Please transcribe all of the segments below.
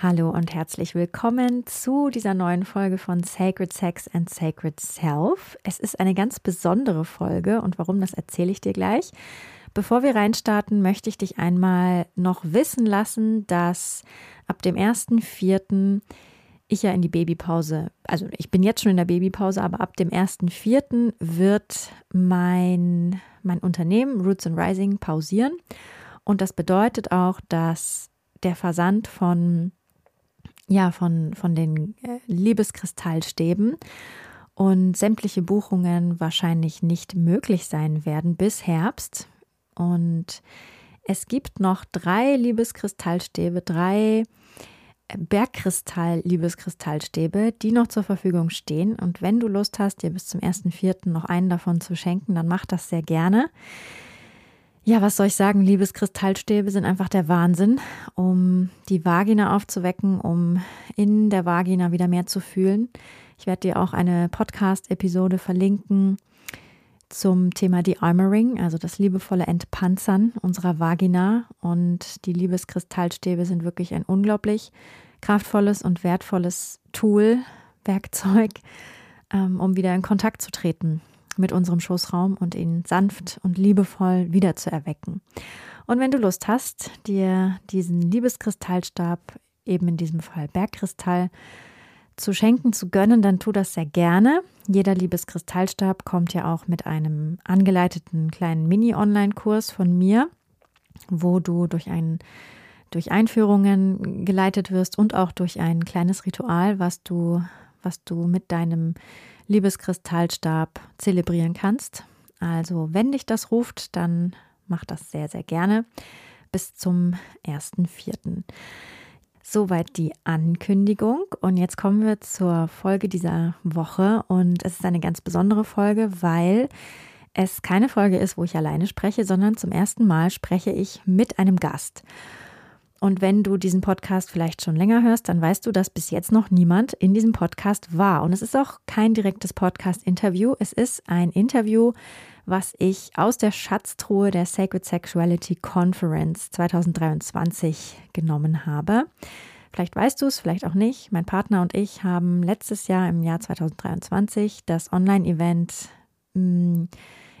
Hallo und herzlich willkommen zu dieser neuen Folge von Sacred Sex and Sacred Self. Es ist eine ganz besondere Folge und warum, das erzähle ich dir gleich. Bevor wir reinstarten, möchte ich dich einmal noch wissen lassen, dass ab dem 1.4. ich ja in die Babypause, also ich bin jetzt schon in der Babypause, aber ab dem 1.4. wird mein, mein Unternehmen Roots and Rising pausieren. Und das bedeutet auch, dass der Versand von ja, von, von den äh, Liebeskristallstäben und sämtliche Buchungen wahrscheinlich nicht möglich sein werden bis Herbst. Und es gibt noch drei Liebeskristallstäbe, drei äh, Bergkristall-Liebeskristallstäbe, die noch zur Verfügung stehen. Und wenn du Lust hast, dir bis zum 1.4. noch einen davon zu schenken, dann mach das sehr gerne. Ja, was soll ich sagen? Liebeskristallstäbe sind einfach der Wahnsinn, um die Vagina aufzuwecken, um in der Vagina wieder mehr zu fühlen. Ich werde dir auch eine Podcast-Episode verlinken zum Thema De-Armoring, also das liebevolle Entpanzern unserer Vagina. Und die Liebeskristallstäbe sind wirklich ein unglaublich kraftvolles und wertvolles Tool, Werkzeug, ähm, um wieder in Kontakt zu treten mit unserem Schoßraum und ihn sanft und liebevoll wieder zu erwecken. Und wenn du Lust hast, dir diesen Liebeskristallstab, eben in diesem Fall Bergkristall, zu schenken, zu gönnen, dann tu das sehr gerne. Jeder Liebeskristallstab kommt ja auch mit einem angeleiteten kleinen Mini-Online-Kurs von mir, wo du durch ein durch Einführungen geleitet wirst und auch durch ein kleines Ritual, was du, was du mit deinem Liebeskristallstab zelebrieren kannst. Also, wenn dich das ruft, dann mach das sehr, sehr gerne bis zum 1.4. Soweit die Ankündigung. Und jetzt kommen wir zur Folge dieser Woche. Und es ist eine ganz besondere Folge, weil es keine Folge ist, wo ich alleine spreche, sondern zum ersten Mal spreche ich mit einem Gast. Und wenn du diesen Podcast vielleicht schon länger hörst, dann weißt du, dass bis jetzt noch niemand in diesem Podcast war. Und es ist auch kein direktes Podcast-Interview. Es ist ein Interview, was ich aus der Schatztruhe der Sacred Sexuality Conference 2023 genommen habe. Vielleicht weißt du es, vielleicht auch nicht. Mein Partner und ich haben letztes Jahr im Jahr 2023 das Online-Event mm,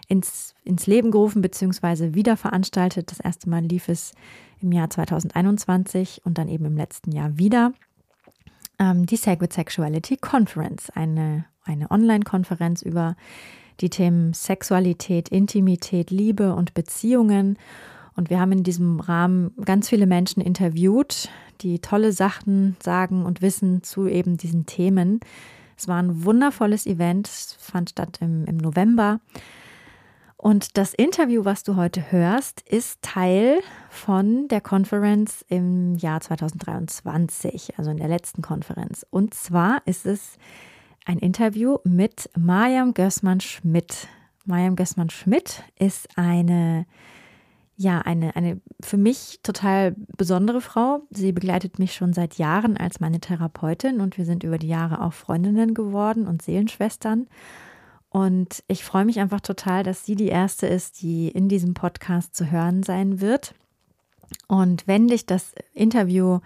ins, ins Leben gerufen bzw. wieder veranstaltet. Das erste Mal lief es im Jahr 2021 und dann eben im letzten Jahr wieder ähm, die Sacred Sexuality Conference, eine, eine Online-Konferenz über die Themen Sexualität, Intimität, Liebe und Beziehungen. Und wir haben in diesem Rahmen ganz viele Menschen interviewt, die tolle Sachen sagen und wissen zu eben diesen Themen. Es war ein wundervolles Event, fand statt im, im November. Und das Interview, was du heute hörst, ist Teil von der Konferenz im Jahr 2023, also in der letzten Konferenz. Und zwar ist es ein Interview mit Mariam Gößmann-Schmidt. Mariam Gößmann-Schmidt ist eine, ja, eine, eine für mich total besondere Frau. Sie begleitet mich schon seit Jahren als meine Therapeutin und wir sind über die Jahre auch Freundinnen geworden und Seelenschwestern. Und ich freue mich einfach total, dass sie die erste ist, die in diesem Podcast zu hören sein wird. Und wenn dich das Interview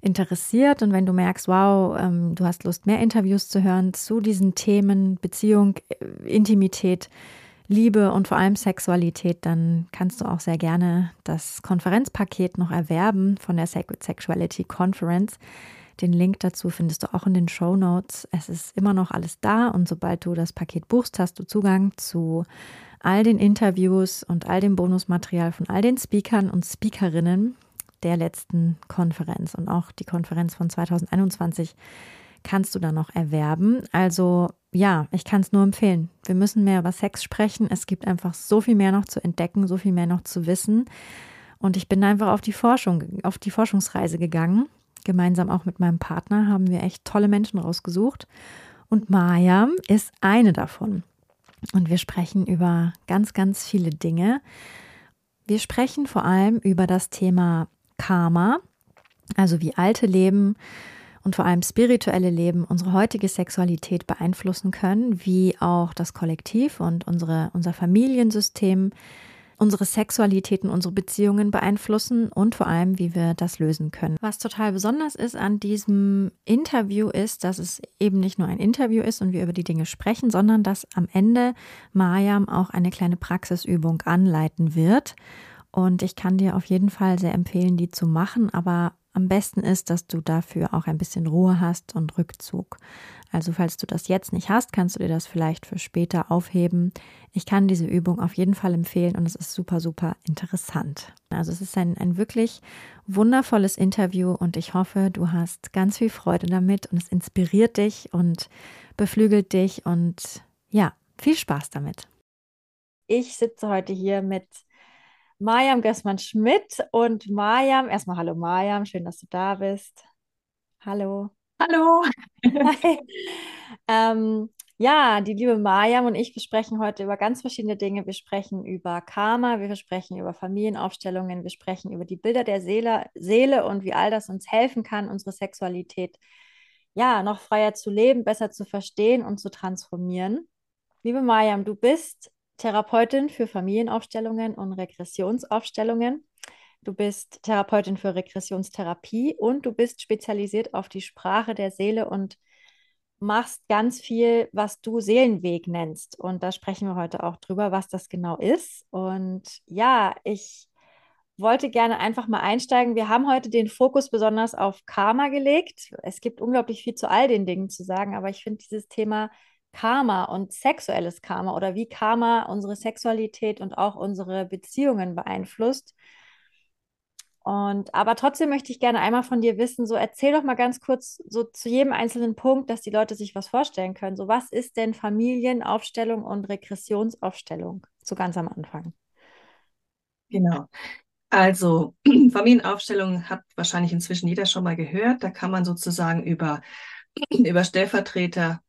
interessiert und wenn du merkst, wow, ähm, du hast Lust, mehr Interviews zu hören zu diesen Themen Beziehung, äh, Intimität, Liebe und vor allem Sexualität, dann kannst du auch sehr gerne das Konferenzpaket noch erwerben von der Sacred Sexuality Conference. Den Link dazu findest du auch in den Show Notes. Es ist immer noch alles da und sobald du das Paket buchst, hast du Zugang zu all den Interviews und all dem Bonusmaterial von all den Speakern und Speakerinnen der letzten Konferenz und auch die Konferenz von 2021 kannst du dann noch erwerben. Also ja, ich kann es nur empfehlen. Wir müssen mehr über Sex sprechen. Es gibt einfach so viel mehr noch zu entdecken, so viel mehr noch zu wissen. Und ich bin einfach auf die Forschung, auf die Forschungsreise gegangen. Gemeinsam auch mit meinem Partner haben wir echt tolle Menschen rausgesucht. Und Mariam ist eine davon. Und wir sprechen über ganz, ganz viele Dinge. Wir sprechen vor allem über das Thema Karma, also wie alte Leben und vor allem spirituelle Leben unsere heutige Sexualität beeinflussen können, wie auch das Kollektiv und unsere, unser Familiensystem unsere Sexualitäten, unsere Beziehungen beeinflussen und vor allem, wie wir das lösen können. Was total besonders ist an diesem Interview ist, dass es eben nicht nur ein Interview ist und wir über die Dinge sprechen, sondern dass am Ende Mariam auch eine kleine Praxisübung anleiten wird. Und ich kann dir auf jeden Fall sehr empfehlen, die zu machen, aber am besten ist, dass du dafür auch ein bisschen Ruhe hast und Rückzug. Also falls du das jetzt nicht hast, kannst du dir das vielleicht für später aufheben. Ich kann diese Übung auf jeden Fall empfehlen und es ist super, super interessant. Also es ist ein, ein wirklich wundervolles Interview und ich hoffe, du hast ganz viel Freude damit und es inspiriert dich und beflügelt dich und ja, viel Spaß damit. Ich sitze heute hier mit Mariam Gößmann-Schmidt und Mariam, erstmal hallo Mariam, schön, dass du da bist. Hallo. Hallo. ähm, ja, die liebe Mariam und ich, wir sprechen heute über ganz verschiedene Dinge. Wir sprechen über Karma, wir sprechen über Familienaufstellungen, wir sprechen über die Bilder der Seele, Seele und wie all das uns helfen kann, unsere Sexualität ja noch freier zu leben, besser zu verstehen und zu transformieren. Liebe Mariam, du bist Therapeutin für Familienaufstellungen und Regressionsaufstellungen. Du bist Therapeutin für Regressionstherapie und du bist spezialisiert auf die Sprache der Seele und machst ganz viel, was du Seelenweg nennst. Und da sprechen wir heute auch drüber, was das genau ist. Und ja, ich wollte gerne einfach mal einsteigen. Wir haben heute den Fokus besonders auf Karma gelegt. Es gibt unglaublich viel zu all den Dingen zu sagen, aber ich finde dieses Thema Karma und sexuelles Karma oder wie Karma unsere Sexualität und auch unsere Beziehungen beeinflusst. Und aber trotzdem möchte ich gerne einmal von dir wissen, so erzähl doch mal ganz kurz so zu jedem einzelnen Punkt, dass die Leute sich was vorstellen können. So was ist denn Familienaufstellung und Regressionsaufstellung? So ganz am Anfang. Genau. Also Familienaufstellung hat wahrscheinlich inzwischen jeder schon mal gehört. Da kann man sozusagen über, über Stellvertreter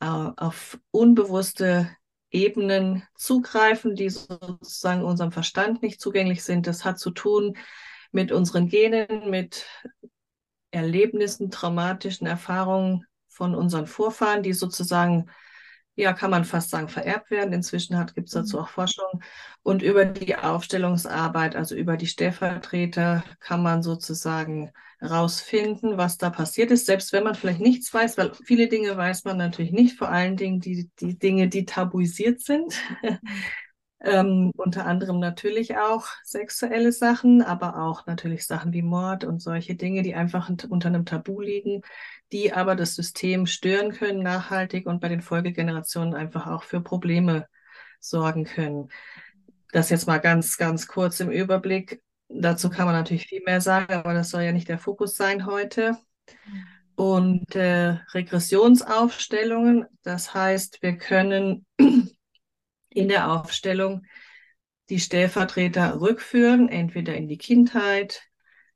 auf unbewusste Ebenen zugreifen, die sozusagen unserem Verstand nicht zugänglich sind. Das hat zu tun mit unseren Genen, mit Erlebnissen, traumatischen Erfahrungen von unseren Vorfahren, die sozusagen ja, kann man fast sagen, vererbt werden. Inzwischen gibt es dazu mhm. auch Forschung. Und über die Aufstellungsarbeit, also über die Stellvertreter, kann man sozusagen herausfinden, was da passiert ist, selbst wenn man vielleicht nichts weiß, weil viele Dinge weiß man natürlich nicht, vor allen Dingen die, die Dinge, die tabuisiert sind. Ähm, unter anderem natürlich auch sexuelle Sachen, aber auch natürlich Sachen wie Mord und solche Dinge, die einfach unter einem Tabu liegen, die aber das System stören können nachhaltig und bei den Folgegenerationen einfach auch für Probleme sorgen können. Das jetzt mal ganz, ganz kurz im Überblick. Dazu kann man natürlich viel mehr sagen, aber das soll ja nicht der Fokus sein heute. Und äh, Regressionsaufstellungen, das heißt, wir können in der Aufstellung die Stellvertreter rückführen, entweder in die Kindheit,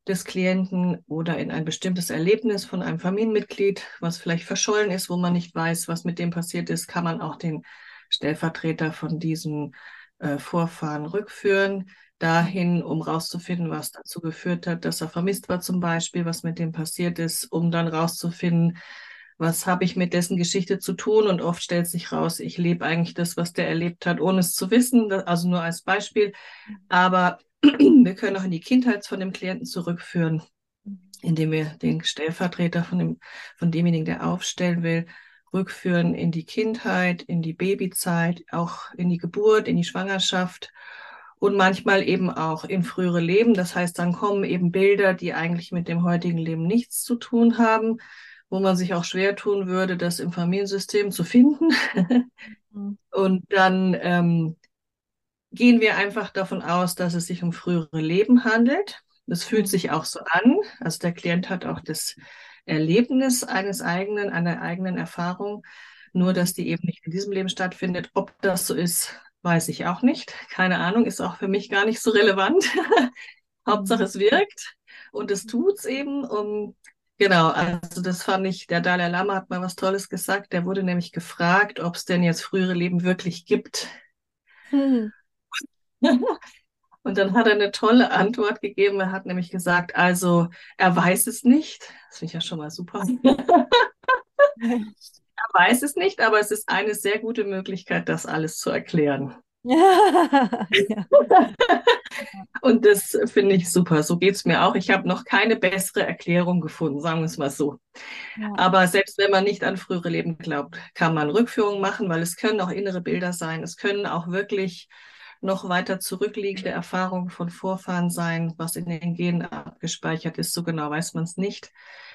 des Klienten oder in ein bestimmtes Erlebnis von einem Familienmitglied, was vielleicht verschollen ist, wo man nicht weiß, was mit dem passiert ist, kann man auch den Stellvertreter von diesem äh, Vorfahren rückführen, dahin, um rauszufinden, was dazu geführt hat, dass er vermisst war zum Beispiel, was mit dem passiert ist, um dann rauszufinden, was habe ich mit dessen Geschichte zu tun und oft stellt sich raus, ich lebe eigentlich das, was der erlebt hat, ohne es zu wissen, also nur als Beispiel. Aber wir können auch in die Kindheit von dem Klienten zurückführen, indem wir den Stellvertreter von, dem, von demjenigen, der aufstellen will, rückführen in die Kindheit, in die Babyzeit, auch in die Geburt, in die Schwangerschaft und manchmal eben auch in frühere Leben. Das heißt, dann kommen eben Bilder, die eigentlich mit dem heutigen Leben nichts zu tun haben, wo man sich auch schwer tun würde, das im Familiensystem zu finden. Mhm. und dann ähm, gehen wir einfach davon aus, dass es sich um frühere Leben handelt. Das fühlt sich auch so an. Also der Klient hat auch das Erlebnis eines eigenen, einer eigenen Erfahrung, nur dass die eben nicht in diesem Leben stattfindet. Ob das so ist, weiß ich auch nicht. Keine Ahnung, ist auch für mich gar nicht so relevant. Hauptsache Mhm. es wirkt und es tut's eben. Um, genau, also das fand ich, der Dalai Lama hat mal was Tolles gesagt. Der wurde nämlich gefragt, ob es denn jetzt frühere Leben wirklich gibt. Hm. Und dann hat er eine tolle Antwort gegeben. Er hat nämlich gesagt, also er weiß es nicht. Das finde ich ja schon mal super. Er weiß es nicht, aber es ist eine sehr gute Möglichkeit, das alles zu erklären. Ja. Ja. Und das finde ich super. So geht es mir auch. Ich habe noch keine bessere Erklärung gefunden, sagen wir es mal so. Ja. Aber selbst wenn man nicht an frühere Leben glaubt, kann man Rückführungen machen, weil es können auch innere Bilder sein. Es können auch wirklich noch weiter zurückliegende Erfahrungen von Vorfahren sein, was in den Genen abgespeichert ist. So genau weiß man es nicht.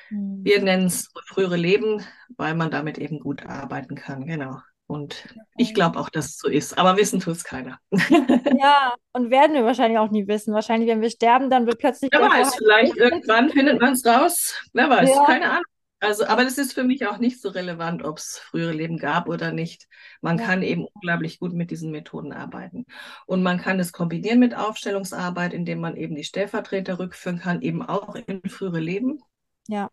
Hm. Wir nennen es frühere Leben, weil man damit eben gut arbeiten kann. Genau. Und ich glaube auch, dass es so ist. Aber wissen tut es keiner. Ja, und werden wir wahrscheinlich auch nie wissen. Wahrscheinlich, wenn wir sterben, dann wird plötzlich Wer weiß, vielleicht irgendwann findet man es raus. Wer weiß, Ja. keine Ahnung. Also, aber das ist für mich auch nicht so relevant, ob es frühere Leben gab oder nicht. Man Ja. kann eben unglaublich gut mit diesen Methoden arbeiten. Und man kann es kombinieren mit Aufstellungsarbeit, indem man eben die Stellvertreter rückführen kann, eben auch in frühere Leben. Ja.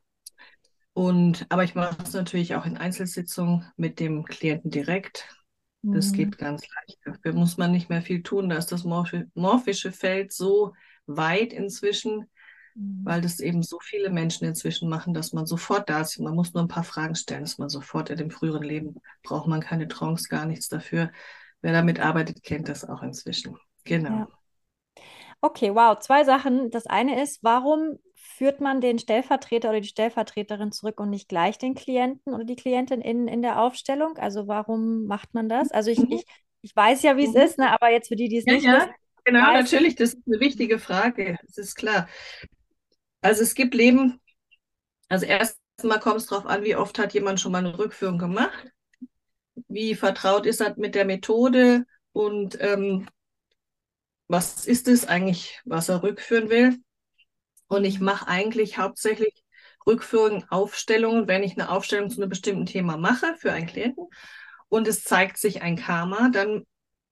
Und, aber ich mache es natürlich auch in Einzelsitzungen mit dem Klienten direkt. Das Mhm. geht ganz leicht. Dafür muss man nicht mehr viel tun. Da ist das morphi- morphische Feld so weit inzwischen, Mhm. weil das eben so viele Menschen inzwischen machen, dass man sofort da ist. Man muss nur ein paar Fragen stellen, ist man sofort in dem früheren Leben. Braucht man keine Trance, gar nichts dafür. Wer damit arbeitet, kennt das auch inzwischen. Genau. Ja. Okay, wow. Zwei Sachen. Das eine ist, warum führt man den Stellvertreter oder die Stellvertreterin zurück und nicht gleich den Klienten oder die Klientin in, in der Aufstellung? Also warum macht man das? Also ich, Mhm. ich, ich weiß ja, wie es Mhm. ist, ne? aber jetzt für die, die es Ja, nicht ja, wissen, genau, natürlich. Das ist eine wichtige Frage. Das ist klar. Also es gibt Leben, also erstmal kommt es darauf an, wie oft hat jemand schon mal eine Rückführung gemacht, wie vertraut ist er mit der Methode und ähm, was ist es eigentlich, was er rückführen will. Und ich mache eigentlich hauptsächlich Rückführungen, Aufstellungen, wenn ich eine Aufstellung zu einem bestimmten Thema mache für einen Klienten und es zeigt sich ein Karma, dann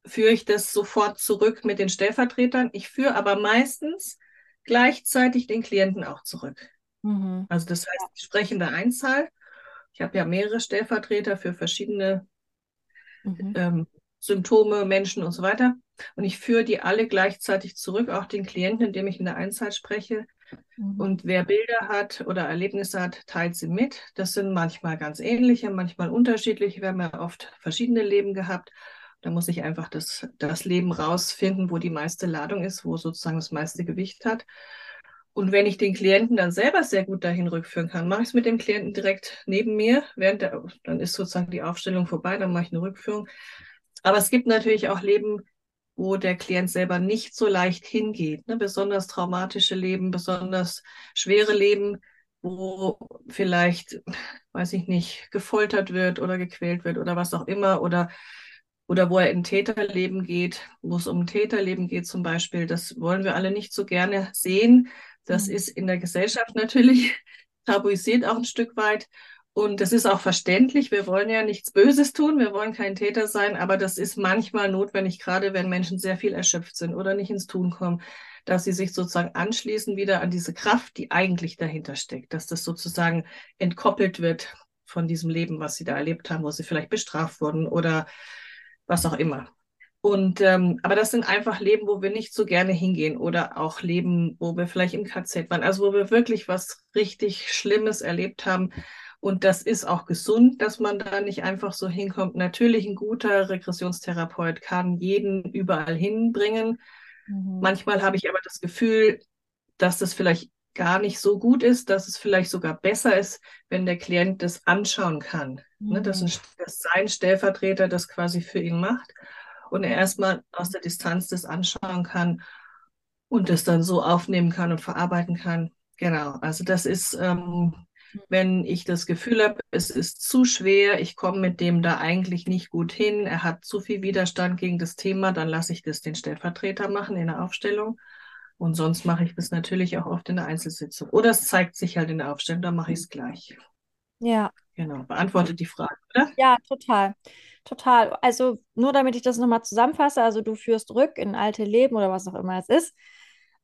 führe ich das sofort zurück mit den Stellvertretern. Ich führe aber meistens gleichzeitig den Klienten auch zurück. Mhm. Also das heißt, ich spreche in der Einzahl. Ich habe ja mehrere Stellvertreter für verschiedene Mhm. ähm, Symptome, Menschen und so weiter. Und ich führe die alle gleichzeitig zurück, auch den Klienten, indem ich in der Einzahl spreche. Mhm. Und wer Bilder hat oder Erlebnisse hat, teilt sie mit. Das sind manchmal ganz ähnliche, manchmal unterschiedliche. Wir haben ja oft verschiedene Leben gehabt. Da muss ich einfach das, das Leben rausfinden, wo die meiste Ladung ist, wo sozusagen das meiste Gewicht hat. Und wenn ich den Klienten dann selber sehr gut dahin rückführen kann, mache ich es mit dem Klienten direkt neben mir, während der, dann ist sozusagen die Aufstellung vorbei, dann mache ich eine Rückführung. Aber es gibt natürlich auch Leben, wo der Klient selber nicht so leicht hingeht, ne? besonders traumatische Leben, besonders schwere Leben, wo vielleicht, weiß ich nicht, gefoltert wird oder gequält wird oder was auch immer oder oder wo er in Täterleben geht, wo es um Täterleben geht zum Beispiel, das wollen wir alle nicht so gerne sehen. Das Mhm. ist in der Gesellschaft natürlich tabuisiert auch ein Stück weit. Und das ist auch verständlich. Wir wollen ja nichts Böses tun. Wir wollen kein Täter sein. Aber das ist manchmal notwendig, gerade wenn Menschen sehr viel erschöpft sind oder nicht ins Tun kommen, dass sie sich sozusagen anschließen wieder an diese Kraft, die eigentlich dahinter steckt, dass das sozusagen entkoppelt wird von diesem Leben, was sie da erlebt haben, wo sie vielleicht bestraft wurden oder was auch immer. Und ähm, aber das sind einfach Leben, wo wir nicht so gerne hingehen oder auch Leben, wo wir vielleicht im KZ waren, also wo wir wirklich was richtig Schlimmes erlebt haben. Und das ist auch gesund, dass man da nicht einfach so hinkommt. Natürlich ein guter Regressionstherapeut kann jeden überall hinbringen. Mhm. Manchmal habe ich aber das Gefühl, dass das vielleicht gar nicht so gut ist, dass es vielleicht sogar besser ist, wenn der Klient das anschauen kann. Ne, dass, ein, dass sein Stellvertreter das quasi für ihn macht und er erstmal aus der Distanz das anschauen kann und das dann so aufnehmen kann und verarbeiten kann. Genau, also das ist, ähm, wenn ich das Gefühl habe, es ist zu schwer, ich komme mit dem da eigentlich nicht gut hin, er hat zu viel Widerstand gegen das Thema, dann lasse ich das den Stellvertreter machen in der Aufstellung. Und sonst mache ich das natürlich auch oft in der Einzelsitzung. Oder es zeigt sich halt in der Aufstellung, dann mache ich es gleich. Ja, Genau, beantwortet die Frage, oder? ja, total. Total. Also nur damit ich das nochmal zusammenfasse, also du führst rück in alte Leben oder was auch immer es ist.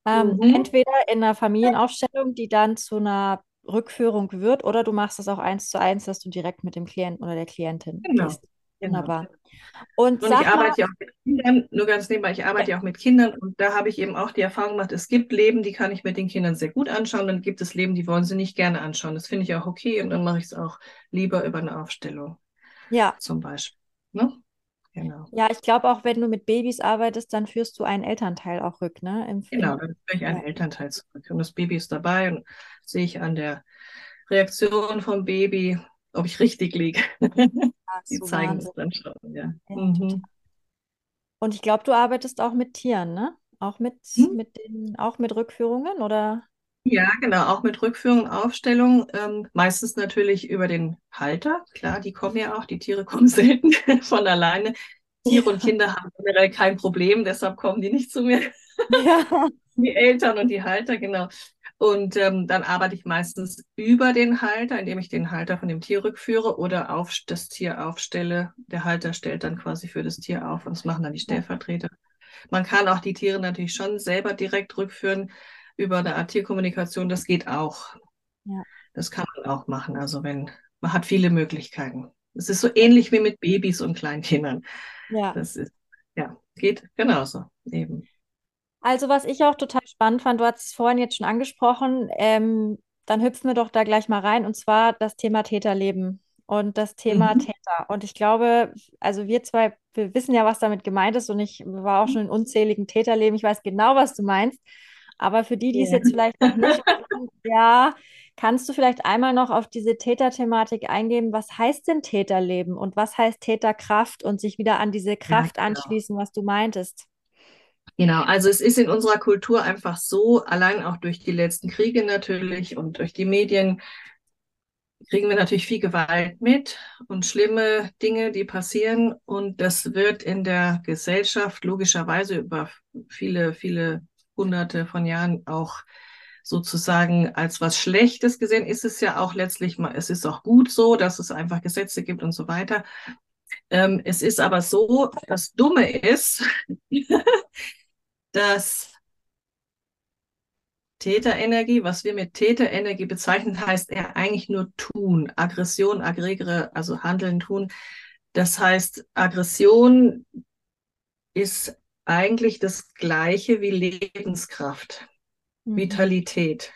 Ähm, Mhm. entweder in einer Familienaufstellung, die dann zu einer Rückführung wird, oder du machst es auch eins zu eins, dass du direkt mit dem Klienten oder der Klientin Genau, gehst. genau. Wunderbar. Und Und ich arbeite ja auch mit Kindern, nur ganz nebenbei, ich arbeite ja auch mit Kindern und da habe ich eben auch die Erfahrung gemacht, es gibt Leben, die kann ich mit den Kindern sehr gut anschauen, dann gibt es Leben, die wollen sie nicht gerne anschauen. Das finde ich auch okay und dann mache ich es auch lieber über eine Aufstellung ja, zum Beispiel. Ne? Genau. ja, ich glaube auch, wenn du mit Babys arbeitest, dann führst du einen Elternteil auch rück, ne? Im, Genau, dann führe ich einen ja. Elternteil zurück und das Baby ist dabei und sehe ich an der Reaktion vom Baby, ob ich richtig liege. Die so zeigen Wahnsinn. es dann schon, ja. Ja, Mhm. Und ich glaube, du arbeitest auch mit Tieren, ne? Auch mit, Hm? mit den, auch mit Rückführungen oder? Ja, genau, auch mit Rückführung und Aufstellung. Ähm, meistens natürlich über den Halter. Klar, die kommen ja auch, die Tiere kommen selten von alleine. Tiere und Kinder haben generell kein Problem, deshalb kommen die nicht zu mir. Ja. Die Eltern und die Halter, genau. Und ähm, dann arbeite ich meistens über den Halter, indem ich den Halter von dem Tier rückführe oder auf das Tier aufstelle. Der Halter stellt dann quasi für das Tier auf und das machen dann die Stellvertreter. Man kann auch die Tiere natürlich schon selber direkt rückführen über eine Art Tierkommunikation. Das geht auch. Ja. Das kann man auch machen. Also wenn, man hat viele Möglichkeiten. Es ist so ähnlich wie mit Babys und Kleinkindern. Ja. Das ist, ja, geht genauso eben. Also was ich auch total spannend fand, du hast es vorhin jetzt schon angesprochen, ähm, dann hüpfen wir doch da gleich mal rein, und zwar das Thema Täterleben und das Thema Mhm. Täter. Und ich glaube, also wir zwei, wir wissen ja, was damit gemeint ist und ich war auch schon in unzähligen Täterleben, ich weiß genau, was du meinst. Aber für die, die es Ja. jetzt vielleicht noch nicht wissen, ja, kannst du vielleicht einmal noch auf diese Täterthematik eingehen? Was heißt denn Täterleben und was heißt Täterkraft und sich wieder an diese Kraft genau. anschließen, was du meintest? Genau, also es ist in unserer Kultur einfach so, allein auch durch die letzten Kriege natürlich und durch die Medien kriegen wir natürlich viel Gewalt mit und schlimme Dinge, die passieren. Und das wird in der Gesellschaft logischerweise über viele, viele hunderte von Jahren auch sozusagen als was Schlechtes gesehen. Ist es ja auch letztlich mal, es ist auch gut so, dass es einfach Gesetze gibt und so weiter. Ähm, es ist aber so, das Dumme ist, dass Täterenergie, was wir mit Täterenergie bezeichnen, heißt eher eigentlich nur tun. Aggression, aggregere, also handeln, tun. Das heißt, Aggression ist eigentlich das Gleiche wie Lebenskraft, Mhm. Vitalität.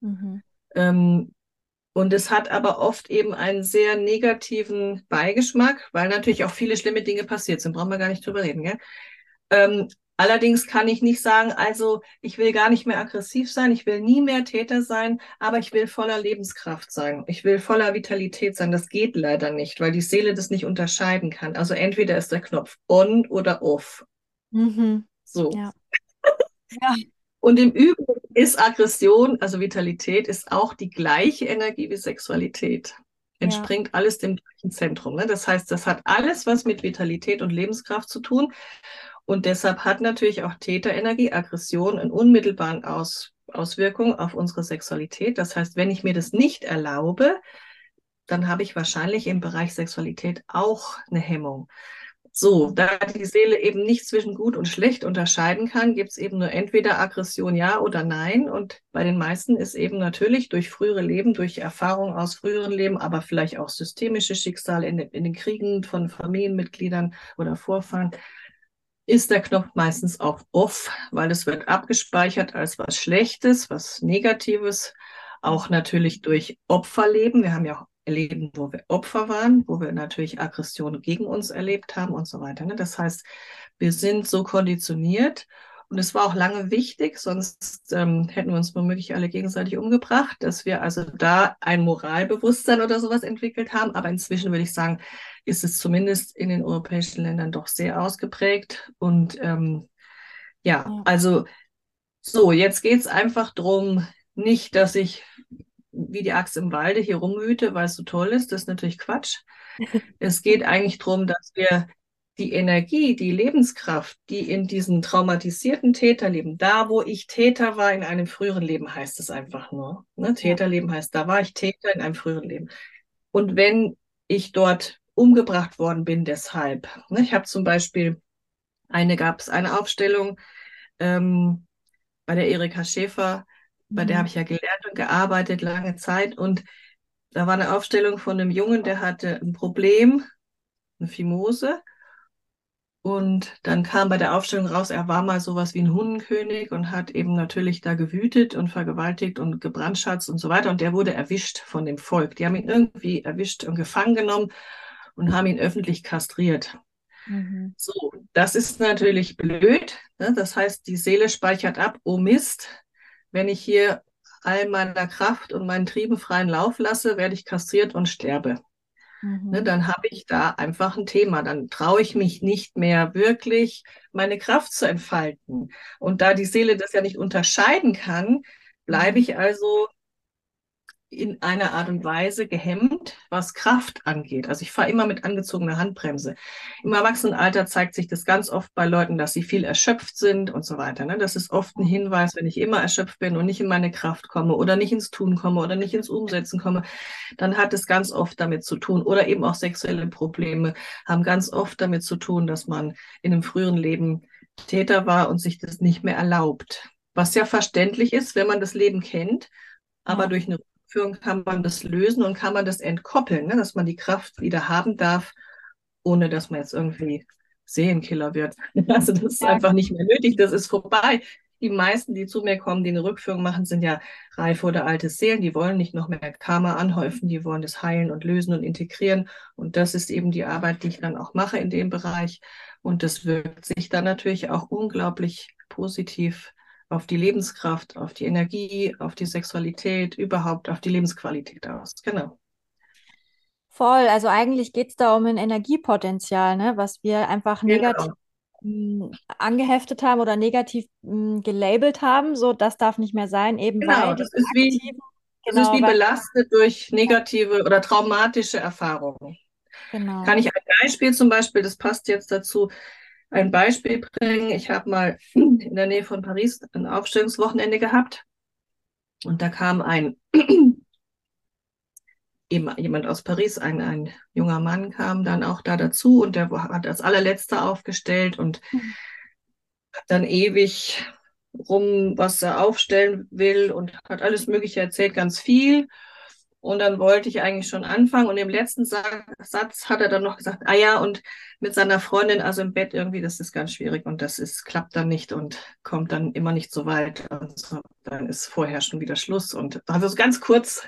Mhm. Ähm, und es hat aber oft eben einen sehr negativen Beigeschmack, weil natürlich auch viele schlimme Dinge passiert sind. Brauchen wir gar nicht drüber reden, gell? Ähm, allerdings kann ich nicht sagen, also ich will gar nicht mehr aggressiv sein, ich will nie mehr Täter sein, aber ich will voller Lebenskraft sein. Ich will voller Vitalität sein. Das geht leider nicht, weil die Seele das nicht unterscheiden kann. Also entweder ist der Knopf on oder off. Mhm. So. Ja. Ja. Und im Übrigen ist Aggression, also Vitalität, ist auch die gleiche Energie wie Sexualität. Entspringt alles dem gleichen Zentrum. Ne? Das heißt, das hat alles was mit Vitalität und Lebenskraft zu tun. Und deshalb hat natürlich auch Täterenergie, Aggression einen unmittelbaren Aus, Auswirkung auf unsere Sexualität. Das heißt, wenn ich mir das nicht erlaube, dann habe ich wahrscheinlich im Bereich Sexualität auch eine Hemmung. So, da die Seele eben nicht zwischen gut und schlecht unterscheiden kann, gibt es eben nur entweder Aggression ja oder nein. Und bei den meisten ist eben natürlich durch frühere Leben, durch Erfahrungen aus früheren Leben, aber vielleicht auch systemische Schicksale in, in den Kriegen von Familienmitgliedern oder Vorfahren, ist der Knopf meistens auf Off, weil es wird abgespeichert als was Schlechtes, was Negatives. Auch natürlich durch Opferleben. Wir haben ja auch Leben, wo wir Opfer waren, wo wir natürlich Aggression gegen uns erlebt haben und so weiter. Ne? Das heißt, wir sind so konditioniert und es war auch lange wichtig, sonst ähm, hätten wir uns womöglich alle gegenseitig umgebracht, dass wir also da ein Moralbewusstsein oder sowas entwickelt haben. Aber inzwischen würde ich sagen, ist es zumindest in den europäischen Ländern doch sehr ausgeprägt. Und ähm, ja, also so, jetzt geht es einfach drum, nicht, dass ich wie die Axt im Walde hier rumhüte, weil es so toll ist. Das ist natürlich Quatsch. Es geht eigentlich darum, dass wir die Energie, die Lebenskraft, die in diesen traumatisierten Täterleben, da wo ich Täter war in einem früheren Leben, heißt es einfach nur. Ne? Täterleben heißt, da war ich Täter in einem früheren Leben. Und wenn ich dort umgebracht worden bin, deshalb. Ne? Ich habe zum Beispiel eine, gab es eine Aufstellung, ähm, bei der Erika Schäfer, bei der Mhm. habe ich ja gelernt und gearbeitet lange Zeit. Und da war eine Aufstellung von einem Jungen, der hatte ein Problem, eine Phimose. Und dann kam bei der Aufstellung raus, er war mal sowas wie ein Hundenkönig und hat eben natürlich da gewütet und vergewaltigt und gebrandschatzt und so weiter. Und der wurde erwischt von dem Volk. Die haben ihn irgendwie erwischt und gefangen genommen und haben ihn öffentlich kastriert. Mhm. So, das ist natürlich blöd. Ne? Das heißt, die Seele speichert ab, oh Mist, wenn ich hier all meiner Kraft und meinen Trieben freien Lauf lasse, werde ich kastriert und sterbe. Ne, Mhm. dann habe ich da einfach ein Thema. Dann traue ich mich nicht mehr wirklich, meine Kraft zu entfalten. Und da die Seele das ja nicht unterscheiden kann, bleibe Mhm. ich also in einer Art und Weise gehemmt, was Kraft angeht. Also ich fahre immer mit angezogener Handbremse. Im Erwachsenenalter zeigt sich das ganz oft bei Leuten, dass sie viel erschöpft sind und so weiter. Ne? Das ist oft ein Hinweis, wenn ich immer erschöpft bin und nicht in meine Kraft komme oder nicht ins Tun komme oder nicht ins Umsetzen komme, dann hat es ganz oft damit zu tun. Oder eben auch sexuelle Probleme haben ganz oft damit zu tun, dass man in einem früheren Leben Täter war und sich das nicht mehr erlaubt. Was ja verständlich ist, wenn man das Leben kennt, aber durch eine Rückführung kann man das lösen und kann man das entkoppeln, ne? dass man die Kraft wieder haben darf, ohne dass man jetzt irgendwie Serienkiller wird. Also das ist Ja. einfach nicht mehr nötig, das ist vorbei. Die meisten, die zu mir kommen, die eine Rückführung machen, sind ja reife oder alte Seelen, die wollen nicht noch mehr Karma anhäufen, die wollen das heilen und lösen und integrieren. Und das ist eben die Arbeit, die ich dann auch mache in dem Bereich. Und das wirkt sich dann natürlich auch unglaublich positiv auf die Lebenskraft, auf die Energie, auf die Sexualität, überhaupt auf die Lebensqualität aus. Genau. Voll, also eigentlich geht es da um ein Energiepotenzial, ne, was wir einfach negativ Genau. mh, angeheftet haben oder negativ mh, gelabelt haben. So, das darf nicht mehr sein, eben Genau, weil das ist wie, aktiven, das ist genau, wie weil, belastet durch negative oder traumatische Erfahrungen. genau. Kann ich ein Beispiel zum Beispiel, das passt jetzt dazu, ein Beispiel bringen? Ich habe mal in der Nähe von Paris ein Aufstellungswochenende gehabt und da kam ein jemand aus Paris, ein, ein junger Mann kam dann auch da dazu und der hat als allerletzter aufgestellt und Mhm. hat dann ewig rum, was er aufstellen will und hat alles Mögliche erzählt, ganz viel. Und dann wollte ich eigentlich schon anfangen. Und im letzten Sa Satz hat er dann noch gesagt, ah ja, und mit seiner Freundin, also im Bett irgendwie, das ist ganz schwierig und das ist, klappt dann nicht und kommt dann immer nicht so weit. Und so, dann ist vorher schon wieder Schluss. Und also so ganz kurz,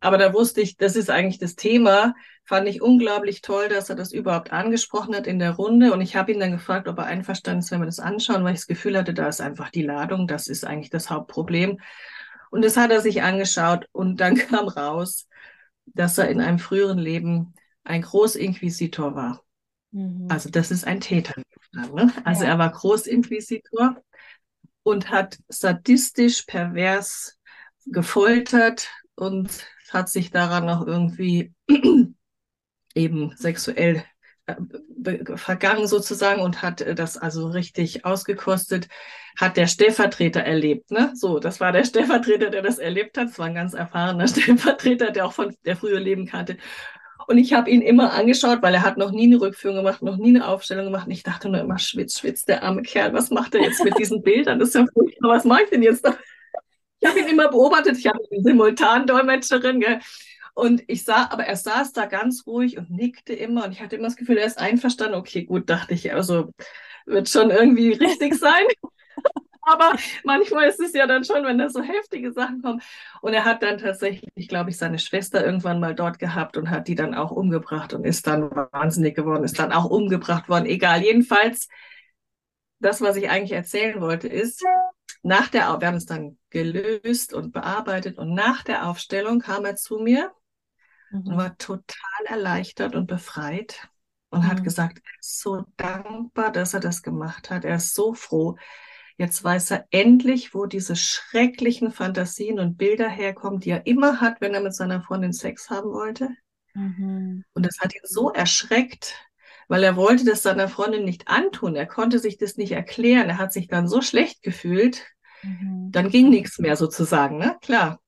aber da wusste ich, das ist eigentlich das Thema. Fand ich unglaublich toll, dass er das überhaupt angesprochen hat in der Runde. Und ich habe ihn dann gefragt, ob er einverstanden ist, wenn wir das anschauen, weil ich das Gefühl hatte, da ist einfach die Ladung, das ist eigentlich das Hauptproblem. Und das hat er sich angeschaut und dann kam raus, dass er in einem früheren Leben ein Großinquisitor war. Mhm. Also das ist ein Täter. Ne? Also Ja. er war Großinquisitor und hat sadistisch, pervers gefoltert und hat sich daran noch irgendwie eben sexuell vergangen sozusagen und hat äh, das also richtig ausgekostet, hat der Stellvertreter erlebt. Ne? So, das war der Stellvertreter, der das erlebt hat. Es war ein ganz erfahrener Stellvertreter, der auch von der frühere Leben kannte. Und ich habe ihn immer angeschaut, weil er hat noch nie eine Rückführung gemacht, noch nie eine Aufstellung gemacht. Und ich dachte nur immer, schwitz, schwitz, der arme Kerl, was macht er jetzt mit diesen Bildern? Das ist ja furchtbar, was mache ich denn jetzt da? Ich habe ihn immer beobachtet, ich habe eine Simultandolmetscherin, gell? Und ich sah, aber er saß da ganz ruhig und nickte immer und ich hatte immer das Gefühl, er ist einverstanden. Okay, gut, dachte ich, also wird schon irgendwie richtig sein. Aber manchmal ist es ja dann schon, wenn da so heftige Sachen kommen. Und er hat dann tatsächlich, glaube ich, seine Schwester irgendwann mal dort gehabt und hat die dann auch umgebracht und ist dann wahnsinnig geworden, ist dann auch umgebracht worden. Egal, jedenfalls, das, was ich eigentlich erzählen wollte, ist, nach der, wir haben es dann gelöst und bearbeitet und nach der Aufstellung kam er zu mir und Mhm. war total erleichtert und befreit und hat Mhm. gesagt, er ist so dankbar, dass er das gemacht hat. Er ist so froh. Jetzt weiß er endlich, wo diese schrecklichen Fantasien und Bilder herkommen, die er immer hat, wenn er mit seiner Freundin Sex haben wollte. Mhm. Und das hat ihn so erschreckt, weil er wollte das seiner Freundin nicht antun. Er konnte sich das nicht erklären. Er hat sich dann so schlecht gefühlt. Mhm. Dann ging nichts mehr sozusagen, ne? Klar.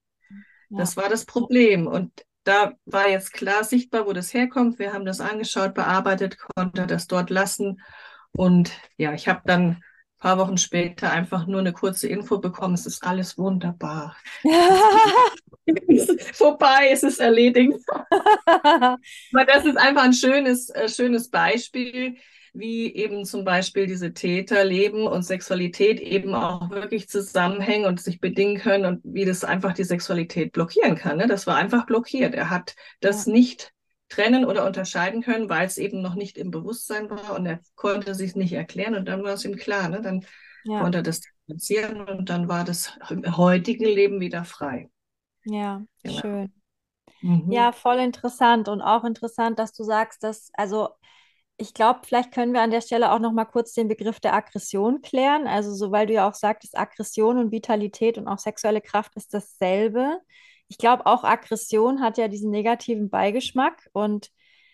Ja. Das war das Problem. Und da war jetzt klar sichtbar, wo das herkommt. Wir haben das angeschaut, bearbeitet, konnte das dort lassen. Und ja, ich habe dann paar Wochen später einfach nur eine kurze Info bekommen, es ist alles wunderbar. vorbei, es ist erledigt. Aber das ist einfach ein schönes, äh, schönes Beispiel, wie eben zum Beispiel diese Täter leben und Sexualität eben auch wirklich zusammenhängen und sich bedingen können und wie das einfach die Sexualität blockieren kann. Ne? Das war einfach blockiert. Er hat das ja. nicht trennen oder unterscheiden können, weil es eben noch nicht im Bewusstsein war und er konnte sich nicht erklären und dann war es ihm klar. Ne? Dann ja. konnte er das differenzieren und dann war das im heutigen Leben wieder frei. Ja, genau. schön. Mhm. Ja, voll interessant und auch interessant, dass du sagst, dass, also ich glaube, vielleicht können wir an der Stelle auch noch mal kurz den Begriff der Aggression klären. Also, so weil du ja auch sagtest, Aggression und Vitalität und auch sexuelle Kraft ist dasselbe. Ich glaube, auch Aggression hat ja diesen negativen Beigeschmack und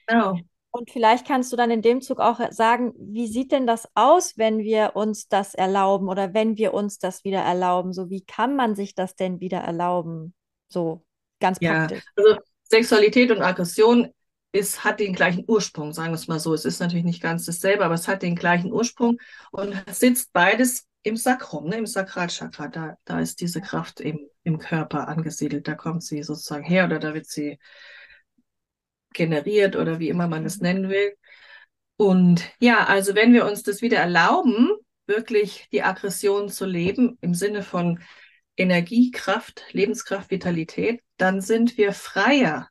genau. Und vielleicht kannst du dann in dem Zug auch sagen, wie sieht denn das aus, wenn wir uns das erlauben oder wenn wir uns das wieder erlauben? So, wie kann man sich das denn wieder erlauben? So ganz ja, praktisch. Also Sexualität und Aggression ist, hat den gleichen Ursprung, sagen wir es mal so. Es ist natürlich nicht ganz dasselbe, aber es hat den gleichen Ursprung und sitzt beides im Sakrum, ne, im Sakralchakra. Da, da ist diese Kraft im, im Körper angesiedelt. Da kommt sie sozusagen her oder da wird sie generiert oder wie immer man es mhm. nennen will. Und ja, also wenn wir uns das wieder erlauben, wirklich die Aggression zu leben im Sinne von Energie, Kraft, Lebenskraft, Vitalität, dann sind wir freier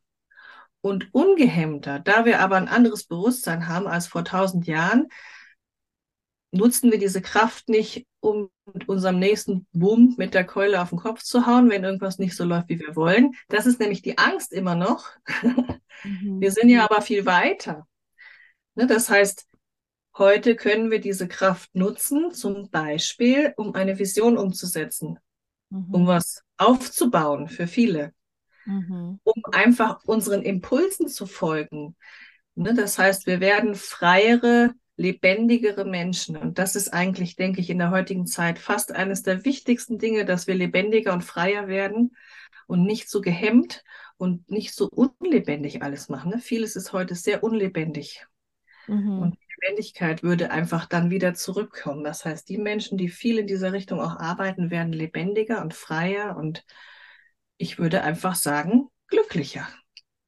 und ungehemmter. Da wir aber ein anderes Bewusstsein haben als vor tausend Jahren, nutzen wir diese Kraft nicht, um unserem nächsten Boom mit der Keule auf den Kopf zu hauen, wenn irgendwas nicht so läuft, wie wir wollen. Das ist nämlich die Angst immer noch. Mhm. Wir sind ja aber viel weiter. Ne, das heißt, heute können wir diese Kraft nutzen, zum Beispiel, um eine Vision umzusetzen mhm. um was aufzubauen für viele, mhm. um einfach unseren Impulsen zu folgen. Ne, das heißt, wir werden freiere, lebendigere Menschen. Und das ist eigentlich, denke ich, in der heutigen Zeit fast eines der wichtigsten Dinge, dass wir lebendiger und freier werden und nicht so gehemmt und nicht so unlebendig alles machen. Ne? Vieles ist heute sehr unlebendig. Mhm. Und Lebendigkeit würde einfach dann wieder zurückkommen. Das heißt, die Menschen, die viel in dieser Richtung auch arbeiten, werden lebendiger und freier und ich würde einfach sagen, glücklicher.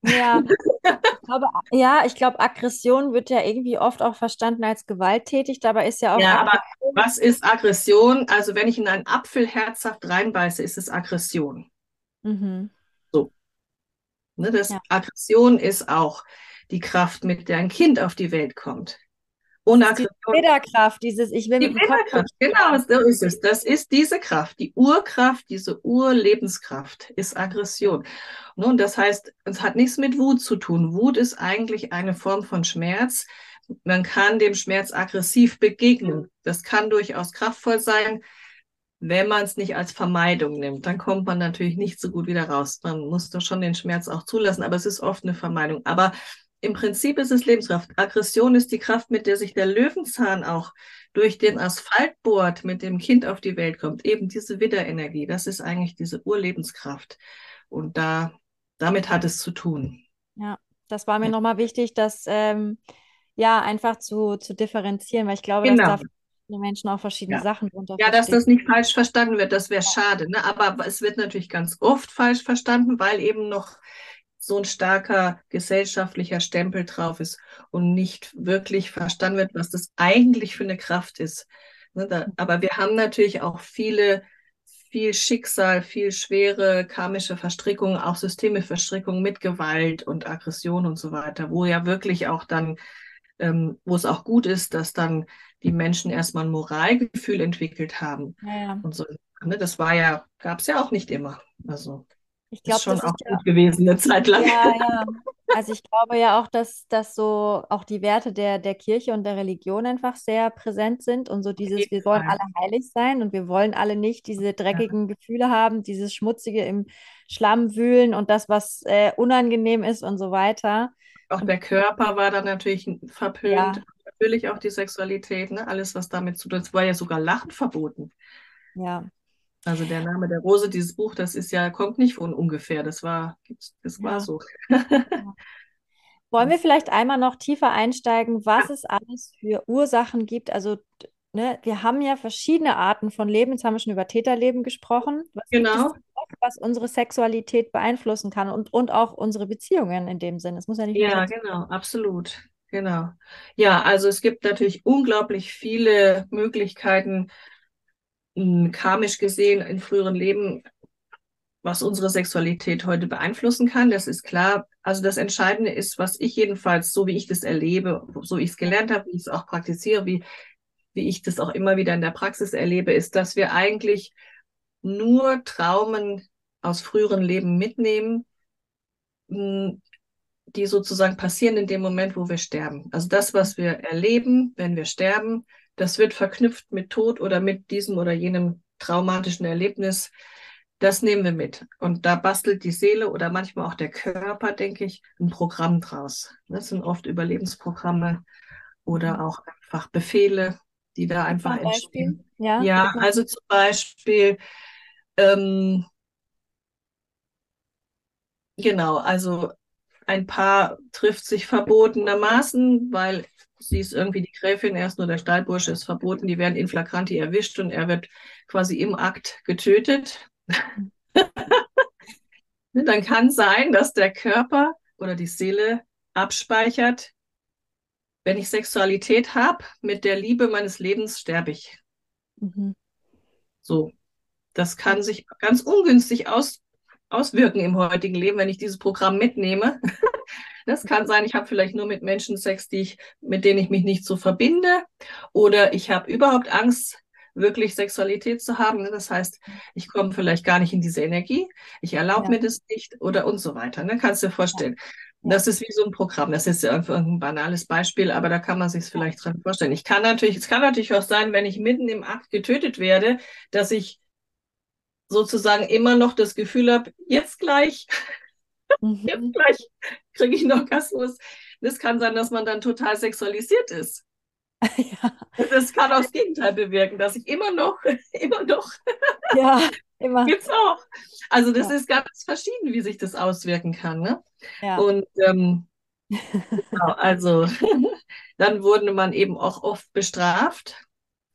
Ja, ich glaube, ja, ich glaube, Aggression wird ja irgendwie oft auch verstanden als gewalttätig. Dabei ist ja auch. Ja, aber was ist Aggression? Also, wenn ich in einen Apfel herzhaft reinbeiße, ist es Aggression. Mhm. So. Ne, das ja. Aggression ist auch die Kraft, mit der ein Kind auf die Welt kommt. Ohne Aggression. Die Widderkraft, dieses Ich will die mit Kopf. Genau, so ist es. Das ist diese Kraft, die Urkraft, diese Urlebenskraft ist Aggression. Nun, das heißt, es hat nichts mit Wut zu tun. Wut ist eigentlich eine Form von Schmerz. Man kann dem Schmerz aggressiv begegnen. Das kann durchaus kraftvoll sein, wenn man es nicht als Vermeidung nimmt. Dann kommt man natürlich nicht so gut wieder raus. Man muss doch schon den Schmerz auch zulassen, aber es ist oft eine Vermeidung. Aber im Prinzip ist es Lebenskraft. Aggression ist die Kraft, mit der sich der Löwenzahn auch durch den Asphalt bohrt, mit dem Kind auf die Welt kommt. Eben diese Widderenergie, das ist eigentlich diese Urlebenskraft. Und da, damit hat es zu tun. Ja, das war mir ja. nochmal wichtig, das ähm, ja einfach zu, zu differenzieren, weil ich glaube, genau. dass da viele Menschen auch verschiedene ja. Sachen drunter Ja, dass das nicht falsch verstanden wird, das wäre ja. schade. Ne? Aber es wird natürlich ganz oft falsch verstanden, weil eben noch so ein starker gesellschaftlicher Stempel drauf ist und nicht wirklich verstanden wird, was das eigentlich für eine Kraft ist. Ne, aber wir haben natürlich auch viele, viel Schicksal, viel schwere karmische Verstrickungen, auch systemische Verstrickungen mit Gewalt und Aggression und so weiter, wo ja wirklich auch dann, ähm, wo es auch gut ist, dass dann die Menschen erstmal ein Moralgefühl entwickelt haben. Ja, ja. Und so, ne, das war ja, gab es ja auch nicht immer. Also. Ich glaube, schon auch gut gewesen eine Zeit lang. Ja, ja. Also ich glaube ja auch, dass, dass so auch die Werte der, der Kirche und der Religion einfach sehr präsent sind und so dieses, wir wollen alle heilig sein und wir wollen alle nicht diese dreckigen ja. Gefühle haben, dieses Schmutzige im Schlamm wühlen und das, was äh, unangenehm ist und so weiter. Auch der Körper war dann natürlich verpönt. Ja. Natürlich auch die Sexualität, ne? alles, was damit zu tun Es war ja sogar Lachen verboten. Ja. Also der Name der Rose, dieses Buch, das ist ja, kommt nicht von ungefähr. Das war, das war so. Wollen wir vielleicht einmal noch tiefer einsteigen, was es alles für Ursachen gibt? Also ne, wir haben ja verschiedene Arten von Leben. Jetzt haben wir schon über Täterleben gesprochen. Was genau. was unsere Sexualität beeinflussen kann und, und auch unsere Beziehungen in dem Sinne. Es muss ja nicht Ja, genau, absolut. Genau. Ja, also es gibt natürlich unglaublich viele Möglichkeiten, karmisch gesehen in früheren Leben, was unsere Sexualität heute beeinflussen kann. Das ist klar. Also das Entscheidende ist, was ich jedenfalls, so wie ich das erlebe, so ich es gelernt habe, wie ich es auch praktiziere, wie, wie ich das auch immer wieder in der Praxis erlebe, ist, dass wir eigentlich nur Traumen aus früheren Leben mitnehmen, die sozusagen passieren in dem Moment, wo wir sterben. Also das, was wir erleben, wenn wir sterben, das wird verknüpft mit Tod oder mit diesem oder jenem traumatischen Erlebnis. Das nehmen wir mit. Und da bastelt die Seele oder manchmal auch der Körper, denke ich, ein Programm draus. Das sind oft Überlebensprogramme oder auch einfach Befehle, die da einfach entstehen. Ja, ja also zum Beispiel, ähm, genau, also ein Paar trifft sich verbotenermaßen, weil sie ist irgendwie die Gräfin, er ist nur der Stallbursche, ist verboten, die werden in flagranti erwischt und er wird quasi im Akt getötet. Dann kann sein, dass der Körper oder die Seele abspeichert, wenn ich Sexualität habe, mit der Liebe meines Lebens sterbe ich. Mhm. So. Das kann sich ganz ungünstig aus, auswirken im heutigen Leben, wenn ich dieses Programm mitnehme. Das kann sein, ich habe vielleicht nur mit Menschen Sex, die ich, mit denen ich mich nicht so verbinde. Oder ich habe überhaupt Angst, wirklich Sexualität zu haben. Das heißt, ich komme vielleicht gar nicht in diese Energie, ich erlaube ja. mir das nicht oder und so weiter. Ne? Kannst du dir vorstellen. Ja. Das ist wie so ein Programm. Das ist ja einfach ein banales Beispiel, aber da kann man sich vielleicht dran vorstellen. Ich kann natürlich, es kann natürlich auch sein, wenn ich mitten im Akt getötet werde, dass ich sozusagen immer noch das Gefühl habe, jetzt gleich, mhm. jetzt gleich kriege ich einen Orgasmus. Das kann sein, dass man dann total sexualisiert ist. Ja. Das kann auch das Gegenteil bewirken, dass ich immer noch, immer noch. Ja, immer. Gibt's auch. Also das ja. ist ganz verschieden, wie sich das auswirken kann. Ne? Ja. Und ähm, genau, also dann wurde man eben auch oft bestraft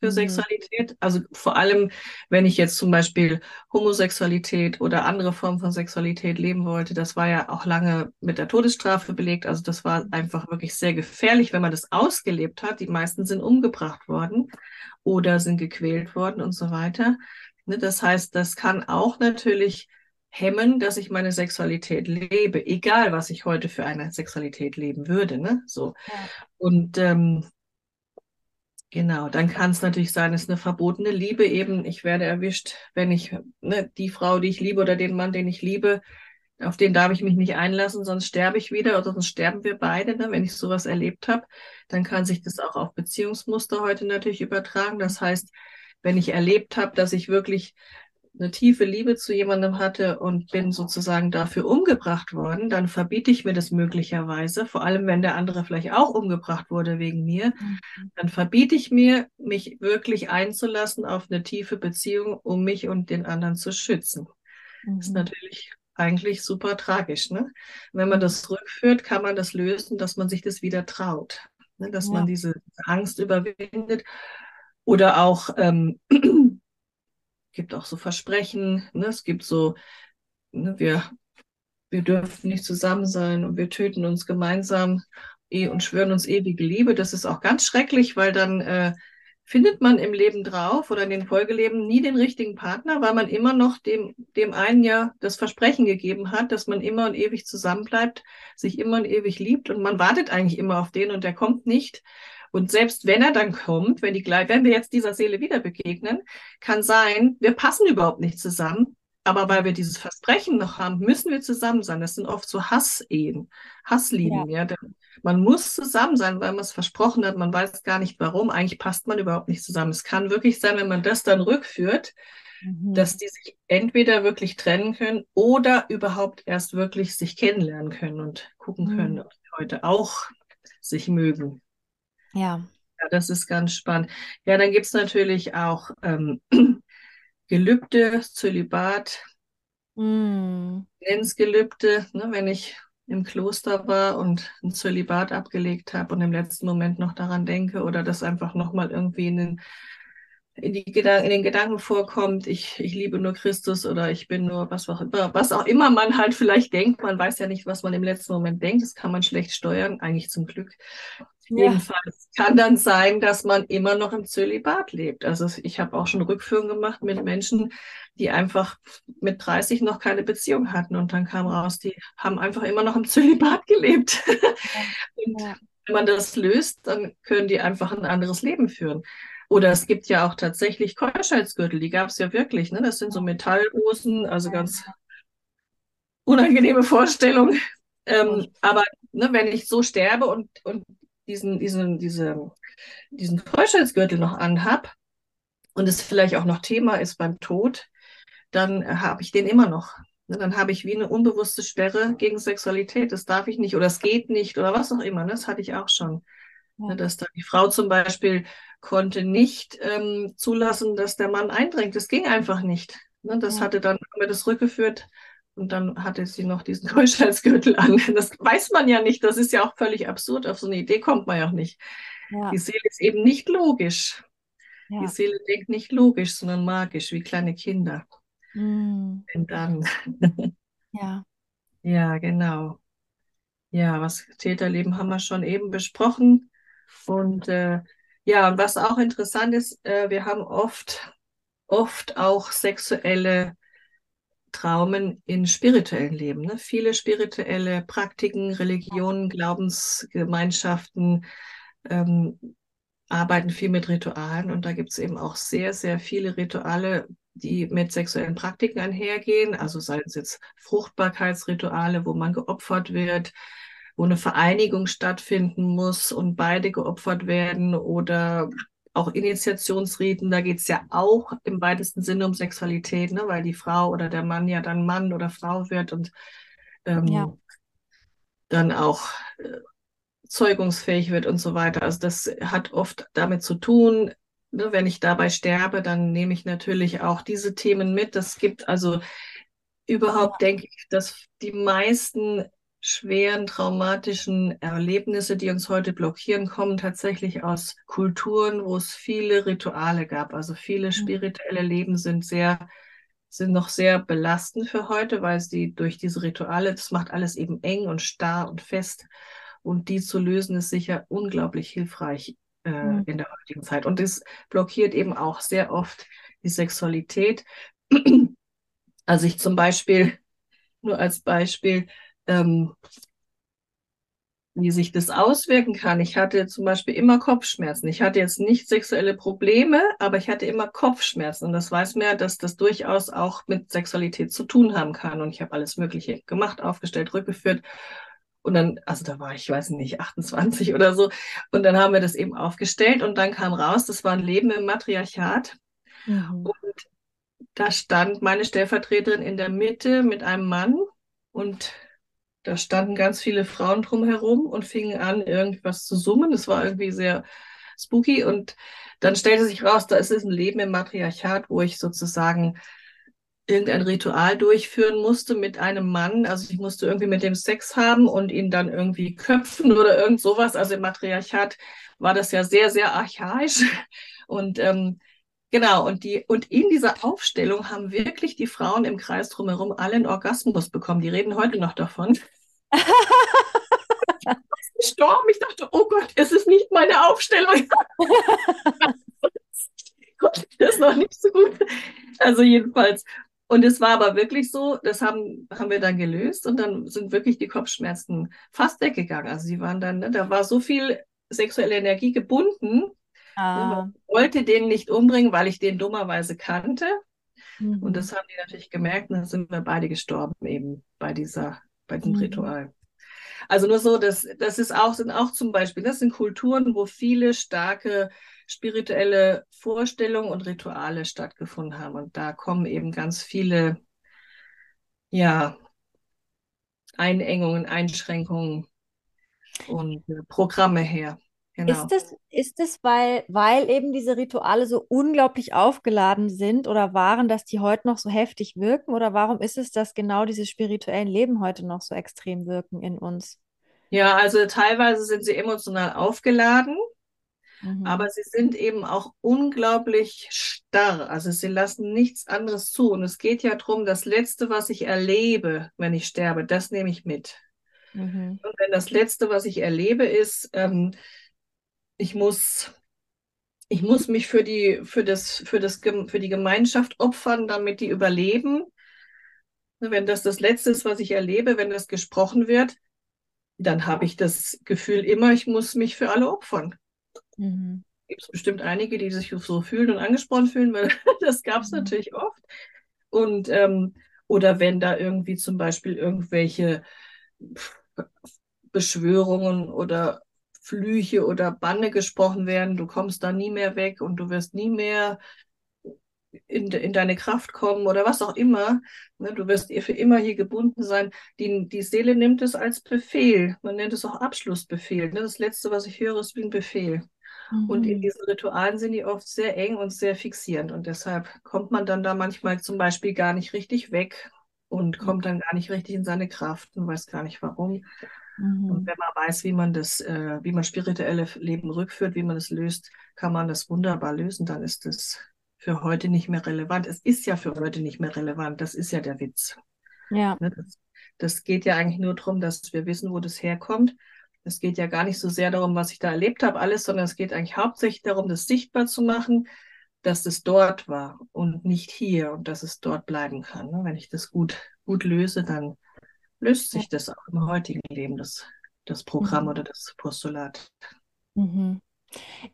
für mhm. Sexualität. Also vor allem, wenn ich jetzt zum Beispiel Homosexualität oder andere Formen von Sexualität leben wollte, das war ja auch lange mit der Todesstrafe belegt. Also das war einfach wirklich sehr gefährlich, wenn man das ausgelebt hat. Die meisten sind umgebracht worden oder sind gequält worden und so weiter. Ne, das heißt, das kann auch natürlich hemmen, dass ich meine Sexualität lebe, egal was ich heute für eine Sexualität leben würde. Ne? So. Ja. Und ähm, Genau, dann kann es natürlich sein, es ist eine verbotene Liebe eben. Ich werde erwischt, wenn ich ne, die Frau, die ich liebe oder den Mann, den ich liebe, auf den darf ich mich nicht einlassen, sonst sterbe ich wieder oder sonst sterben wir beide. Ne? Wenn ich sowas erlebt habe, dann kann sich das auch auf Beziehungsmuster heute natürlich übertragen. Das heißt, wenn ich erlebt habe, dass ich wirklich eine tiefe Liebe zu jemandem hatte und bin sozusagen dafür umgebracht worden, dann verbiete ich mir das möglicherweise, vor allem wenn der andere vielleicht auch umgebracht wurde wegen mir, mhm. dann verbiete ich mir, mich wirklich einzulassen auf eine tiefe Beziehung, um mich und den anderen zu schützen. Mhm. Das ist mhm. natürlich eigentlich super tragisch. Ne? Wenn man das rückführt, kann man das lösen, dass man sich das wieder traut, ne? dass ja. man diese Angst überwindet. Oder auch ähm, gibt auch so Versprechen, ne? es gibt so, ne, wir, wir dürfen nicht zusammen sein und wir töten uns gemeinsam eh und schwören uns ewige Liebe. Das ist auch ganz schrecklich, weil dann äh, findet man im Leben drauf oder in den Folgeleben nie den richtigen Partner, weil man immer noch dem, dem einen ja das Versprechen gegeben hat, dass man immer und ewig zusammenbleibt, sich immer und ewig liebt und man wartet eigentlich immer auf den und der kommt nicht. Und selbst wenn er dann kommt, wenn, die, wenn wir jetzt dieser Seele wieder begegnen, kann sein, wir passen überhaupt nicht zusammen. Aber weil wir dieses Versprechen noch haben, müssen wir zusammen sein. Das sind oft so Hassehen, Hasslieben. Ja. ja. Man muss zusammen sein, weil man es versprochen hat. Man weiß gar nicht warum. Eigentlich passt man überhaupt nicht zusammen. Es kann wirklich sein, wenn man das dann rückführt, mhm. dass die sich entweder wirklich trennen können oder überhaupt erst wirklich sich kennenlernen können und gucken mhm. können, ob sie heute auch sich mögen. Ja. Ja, das ist ganz spannend. Ja, dann gibt es natürlich auch ähm, Gelübde, Zölibat, mm. Grenzgelübde, ne, wenn ich im Kloster war und ein Zölibat abgelegt habe und im letzten Moment noch daran denke oder das einfach nochmal irgendwie in den, in, die Gedanken, in den Gedanken vorkommt, ich, ich liebe nur Christus oder ich bin nur was auch immer, was auch immer man halt vielleicht denkt. Man weiß ja nicht, was man im letzten Moment denkt. Das kann man schlecht steuern, eigentlich zum Glück. Ja. Jedenfalls kann dann sein, dass man immer noch im Zölibat lebt. Also ich habe auch schon Rückführungen gemacht mit Menschen, die einfach mit 30 noch keine Beziehung hatten. Und dann kam raus, die haben einfach immer noch im Zölibat gelebt. und ja. wenn man das löst, dann können die einfach ein anderes Leben führen. Oder es gibt ja auch tatsächlich Keuschheitsgürtel, die gab es ja wirklich. Ne? Das sind so Metallhosen, also ganz unangenehme Vorstellung. Ähm, aber ne, wenn ich so sterbe und, und diesen, diesen, diese, diesen Keuschheitsgürtel noch anhab und es vielleicht auch noch Thema ist beim Tod, dann habe ich den immer noch. Ne, dann habe ich wie eine unbewusste Sperre gegen Sexualität. Das darf ich nicht oder es geht nicht oder was auch immer. Ne, das hatte ich auch schon. Ja. Ne, dass da die Frau zum Beispiel konnte nicht ähm, zulassen, dass der Mann eindringt. Das ging einfach nicht. Das ja. hatte dann mir das rückgeführt und dann hatte sie noch diesen Keuschheitsgürtel an. Das weiß man ja nicht. Das ist ja auch völlig absurd. Auf so eine Idee kommt man ja auch nicht. Ja. Die Seele ist eben nicht logisch. Ja. Die Seele denkt nicht logisch, sondern magisch, wie kleine Kinder. Mhm. Und dann. ja. Ja, genau. Ja, was Täterleben haben wir schon eben besprochen. Und äh, ja, was auch interessant ist, äh, wir haben oft, oft auch sexuelle Traumen in spirituellen Leben. Ne? Viele spirituelle Praktiken, Religionen, Glaubensgemeinschaften ähm, arbeiten viel mit Ritualen und da gibt es eben auch sehr, sehr viele Rituale, die mit sexuellen Praktiken einhergehen. Also seien es jetzt Fruchtbarkeitsrituale, wo man geopfert wird, wo eine Vereinigung stattfinden muss und beide geopfert werden oder auch Initiationsriten, da geht es ja auch im weitesten Sinne um Sexualität, ne? weil die Frau oder der Mann ja dann Mann oder Frau wird und ähm, ja. dann auch äh, zeugungsfähig wird und so weiter. Also das hat oft damit zu tun, ne? wenn ich dabei sterbe, dann nehme ich natürlich auch diese Themen mit. Das gibt also überhaupt, denke ich, dass die meisten schweren traumatischen Erlebnisse, die uns heute blockieren, kommen tatsächlich aus Kulturen, wo es viele Rituale gab. Also viele mhm. spirituelle Leben sind sehr, sind noch sehr belastend für heute, weil sie durch diese Rituale, das macht alles eben eng und starr und fest. Und die zu lösen ist sicher unglaublich hilfreich äh, mhm. in der heutigen Zeit. Und es blockiert eben auch sehr oft die Sexualität. Also ich zum Beispiel, nur als Beispiel, ähm, wie sich das auswirken kann. Ich hatte zum Beispiel immer Kopfschmerzen. Ich hatte jetzt nicht sexuelle Probleme, aber ich hatte immer Kopfschmerzen. Und das weiß mir, dass das durchaus auch mit Sexualität zu tun haben kann. Und ich habe alles Mögliche gemacht, aufgestellt, rückgeführt. Und dann, also da war ich, weiß nicht, 28 oder so. Und dann haben wir das eben aufgestellt und dann kam raus, das war ein Leben im Matriarchat. Mhm. Und da stand meine Stellvertreterin in der Mitte mit einem Mann und da standen ganz viele Frauen drumherum und fingen an, irgendwas zu summen. Das war irgendwie sehr spooky. Und dann stellte sich raus, da ist es ein Leben im Matriarchat, wo ich sozusagen irgendein Ritual durchführen musste mit einem Mann. Also ich musste irgendwie mit dem Sex haben und ihn dann irgendwie köpfen oder irgend sowas. Also im Matriarchat war das ja sehr, sehr archaisch. Und ähm, Genau, und, die, und in dieser Aufstellung haben wirklich die Frauen im Kreis drumherum alle einen Orgasmus bekommen. Die reden heute noch davon. gestorben. Ich dachte, oh Gott, es ist nicht meine Aufstellung. das ist noch nicht so gut. Also jedenfalls. Und es war aber wirklich so, das haben, haben wir dann gelöst und dann sind wirklich die Kopfschmerzen fast weggegangen. Also sie waren dann, ne, da war so viel sexuelle Energie gebunden, Ah. Ich wollte den nicht umbringen, weil ich den dummerweise kannte. Mhm. Und das haben die natürlich gemerkt und dann sind wir beide gestorben eben bei dieser, bei diesem mhm. Ritual. Also nur so, das, das ist auch, sind auch zum Beispiel, das sind Kulturen, wo viele starke spirituelle Vorstellungen und Rituale stattgefunden haben. Und da kommen eben ganz viele, ja, Einengungen, Einschränkungen und äh, Programme her. Genau. Ist es, ist es weil, weil eben diese Rituale so unglaublich aufgeladen sind oder waren, dass die heute noch so heftig wirken? Oder warum ist es, dass genau diese spirituellen Leben heute noch so extrem wirken in uns? Ja, also teilweise sind sie emotional aufgeladen, Mhm. aber sie sind eben auch unglaublich starr. Also sie lassen nichts anderes zu. Und es geht ja darum, das Letzte, was ich erlebe, wenn ich sterbe, das nehme ich mit. Mhm. Und wenn das Letzte, was ich erlebe, ist, ähm, ich muss, ich muss mich für die, für das, für das, für die Gemeinschaft opfern, damit die überleben. Wenn das das Letzte ist, was ich erlebe, wenn das gesprochen wird, dann habe ich das Gefühl immer, ich muss mich für alle opfern. Mhm. Gibt es bestimmt einige, die sich so fühlen und angesprochen fühlen, weil das gab es Mhm. natürlich oft. Und ähm, oder wenn da irgendwie zum Beispiel irgendwelche Beschwörungen oder Flüche oder Banne gesprochen werden, du kommst da nie mehr weg und du wirst nie mehr in, in deine Kraft kommen oder was auch immer. Ne, du wirst für immer hier gebunden sein. Die, die Seele nimmt es als Befehl. Man nennt es auch Abschlussbefehl. Ne? Das Letzte, was ich höre, ist wie ein Befehl. Und in Mhm. diesen Ritualen sind die oft sehr eng und sehr fixierend. Und deshalb kommt man dann da manchmal zum Beispiel gar nicht richtig weg und kommt dann gar nicht richtig in seine Kraft und weiß gar nicht warum. Und Mhm. wenn man weiß, wie man das, äh, wie man spirituelle Leben rückführt, wie man es löst, kann man das wunderbar lösen. Dann ist es für heute nicht mehr relevant. Es ist ja für heute nicht mehr relevant. Das ist ja der Witz. Ja. Ne? Das, das geht ja eigentlich nur darum, dass wir wissen, wo das herkommt. Es geht ja gar nicht so sehr darum, was ich da erlebt habe, alles, sondern es geht eigentlich hauptsächlich darum, das sichtbar zu machen, dass es dort war und nicht hier und dass es dort bleiben kann. ne? Wenn ich das gut, gut löse, dann löst sich das auch im heutigen Leben, das, das Programm Mhm. oder das Postulat. Mhm.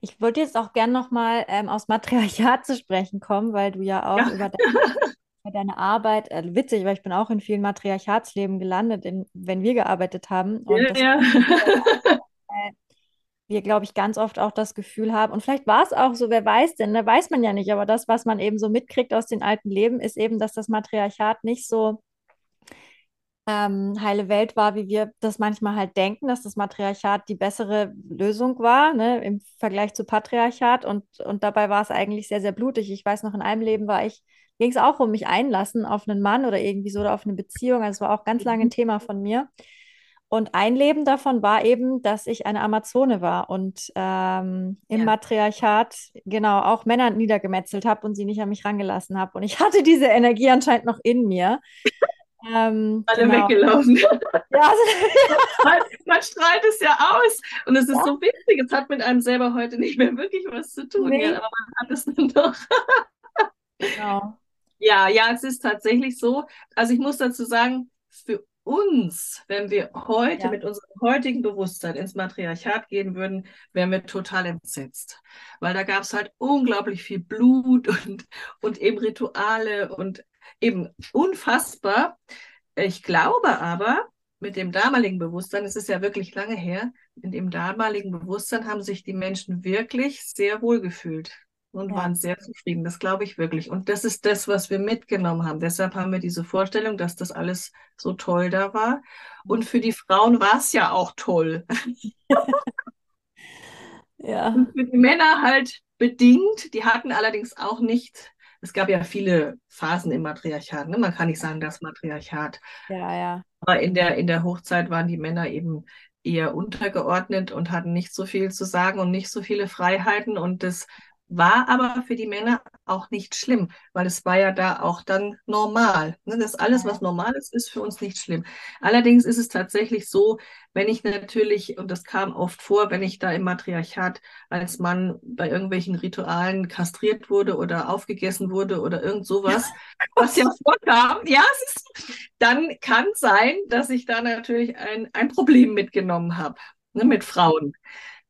Ich wollte jetzt auch gern nochmal ähm, aus Matriarchat zu sprechen kommen, weil du ja auch Ja. über deine, deine Arbeit, äh, witzig, weil ich bin auch in vielen Matriarchatsleben gelandet, in, wenn wir gearbeitet haben. Ja, ja. wir, glaube ich, ganz oft auch das Gefühl haben, und vielleicht war es auch so, wer weiß denn, ne, weiß man ja nicht, aber das, was man eben so mitkriegt aus den alten Leben, ist eben, dass das Matriarchat nicht so ähm, heile Welt war, wie wir das manchmal halt denken, dass das Matriarchat die bessere Lösung war, ne, im Vergleich zu Patriarchat. Und, und dabei war es eigentlich sehr, sehr blutig. Ich weiß noch, in einem Leben war ich, ging es auch um mich einlassen auf einen Mann oder irgendwie so oder auf eine Beziehung. Also es war auch ganz lange ein Thema von mir. Und ein Leben davon war eben, dass ich eine Amazone war und ähm, im Ja. Matriarchat genau auch Männer niedergemetzelt habe und sie nicht an mich rangelassen habe. Und ich hatte diese Energie anscheinend noch in mir. Ähm, Alle genau. weggelaufen. Ja, also, Man, man strahlt es ja aus. Und es ist Ja. so witzig. Es hat mit einem selber heute nicht mehr wirklich was zu tun. Nee. Ja, aber man hat es dann doch. genau. Ja, ja, es ist tatsächlich so. Also ich muss dazu sagen, für uns, wenn wir heute Ja. mit unserem heutigen Bewusstsein ins Matriarchat gehen würden, wären wir total entsetzt. Weil da gab es halt unglaublich viel Blut und, und eben Rituale und eben unfassbar. Ich glaube aber, mit dem damaligen Bewusstsein, es ist ja wirklich lange her, in dem damaligen Bewusstsein haben sich die Menschen wirklich sehr wohl gefühlt und Ja. waren sehr zufrieden. Das glaube ich wirklich. Und das ist das, was wir mitgenommen haben. Deshalb haben wir diese Vorstellung, dass das alles so toll da war. Und für die Frauen war es ja auch toll. Ja. Und für die Männer halt bedingt. Die hatten allerdings auch nicht, es gab ja viele Phasen im Matriarchat. Ne? Man kann nicht sagen, das Matriarchat. Ja, ja. Aber in der, in der Hochzeit waren die Männer eben eher untergeordnet und hatten nicht so viel zu sagen und nicht so viele Freiheiten. Und das war aber für die Männer auch nicht schlimm, weil es war ja da auch dann normal. Ne? Das alles, was normal ist, ist für uns nicht schlimm. Allerdings ist es tatsächlich so, wenn ich natürlich, und das kam oft vor, wenn ich da im Matriarchat als Mann bei irgendwelchen Ritualen kastriert wurde oder aufgegessen wurde oder irgend sowas, was ja vorkam, ja, es ist, dann kann sein, dass ich da natürlich ein, ein Problem mitgenommen habe, ne, mit Frauen.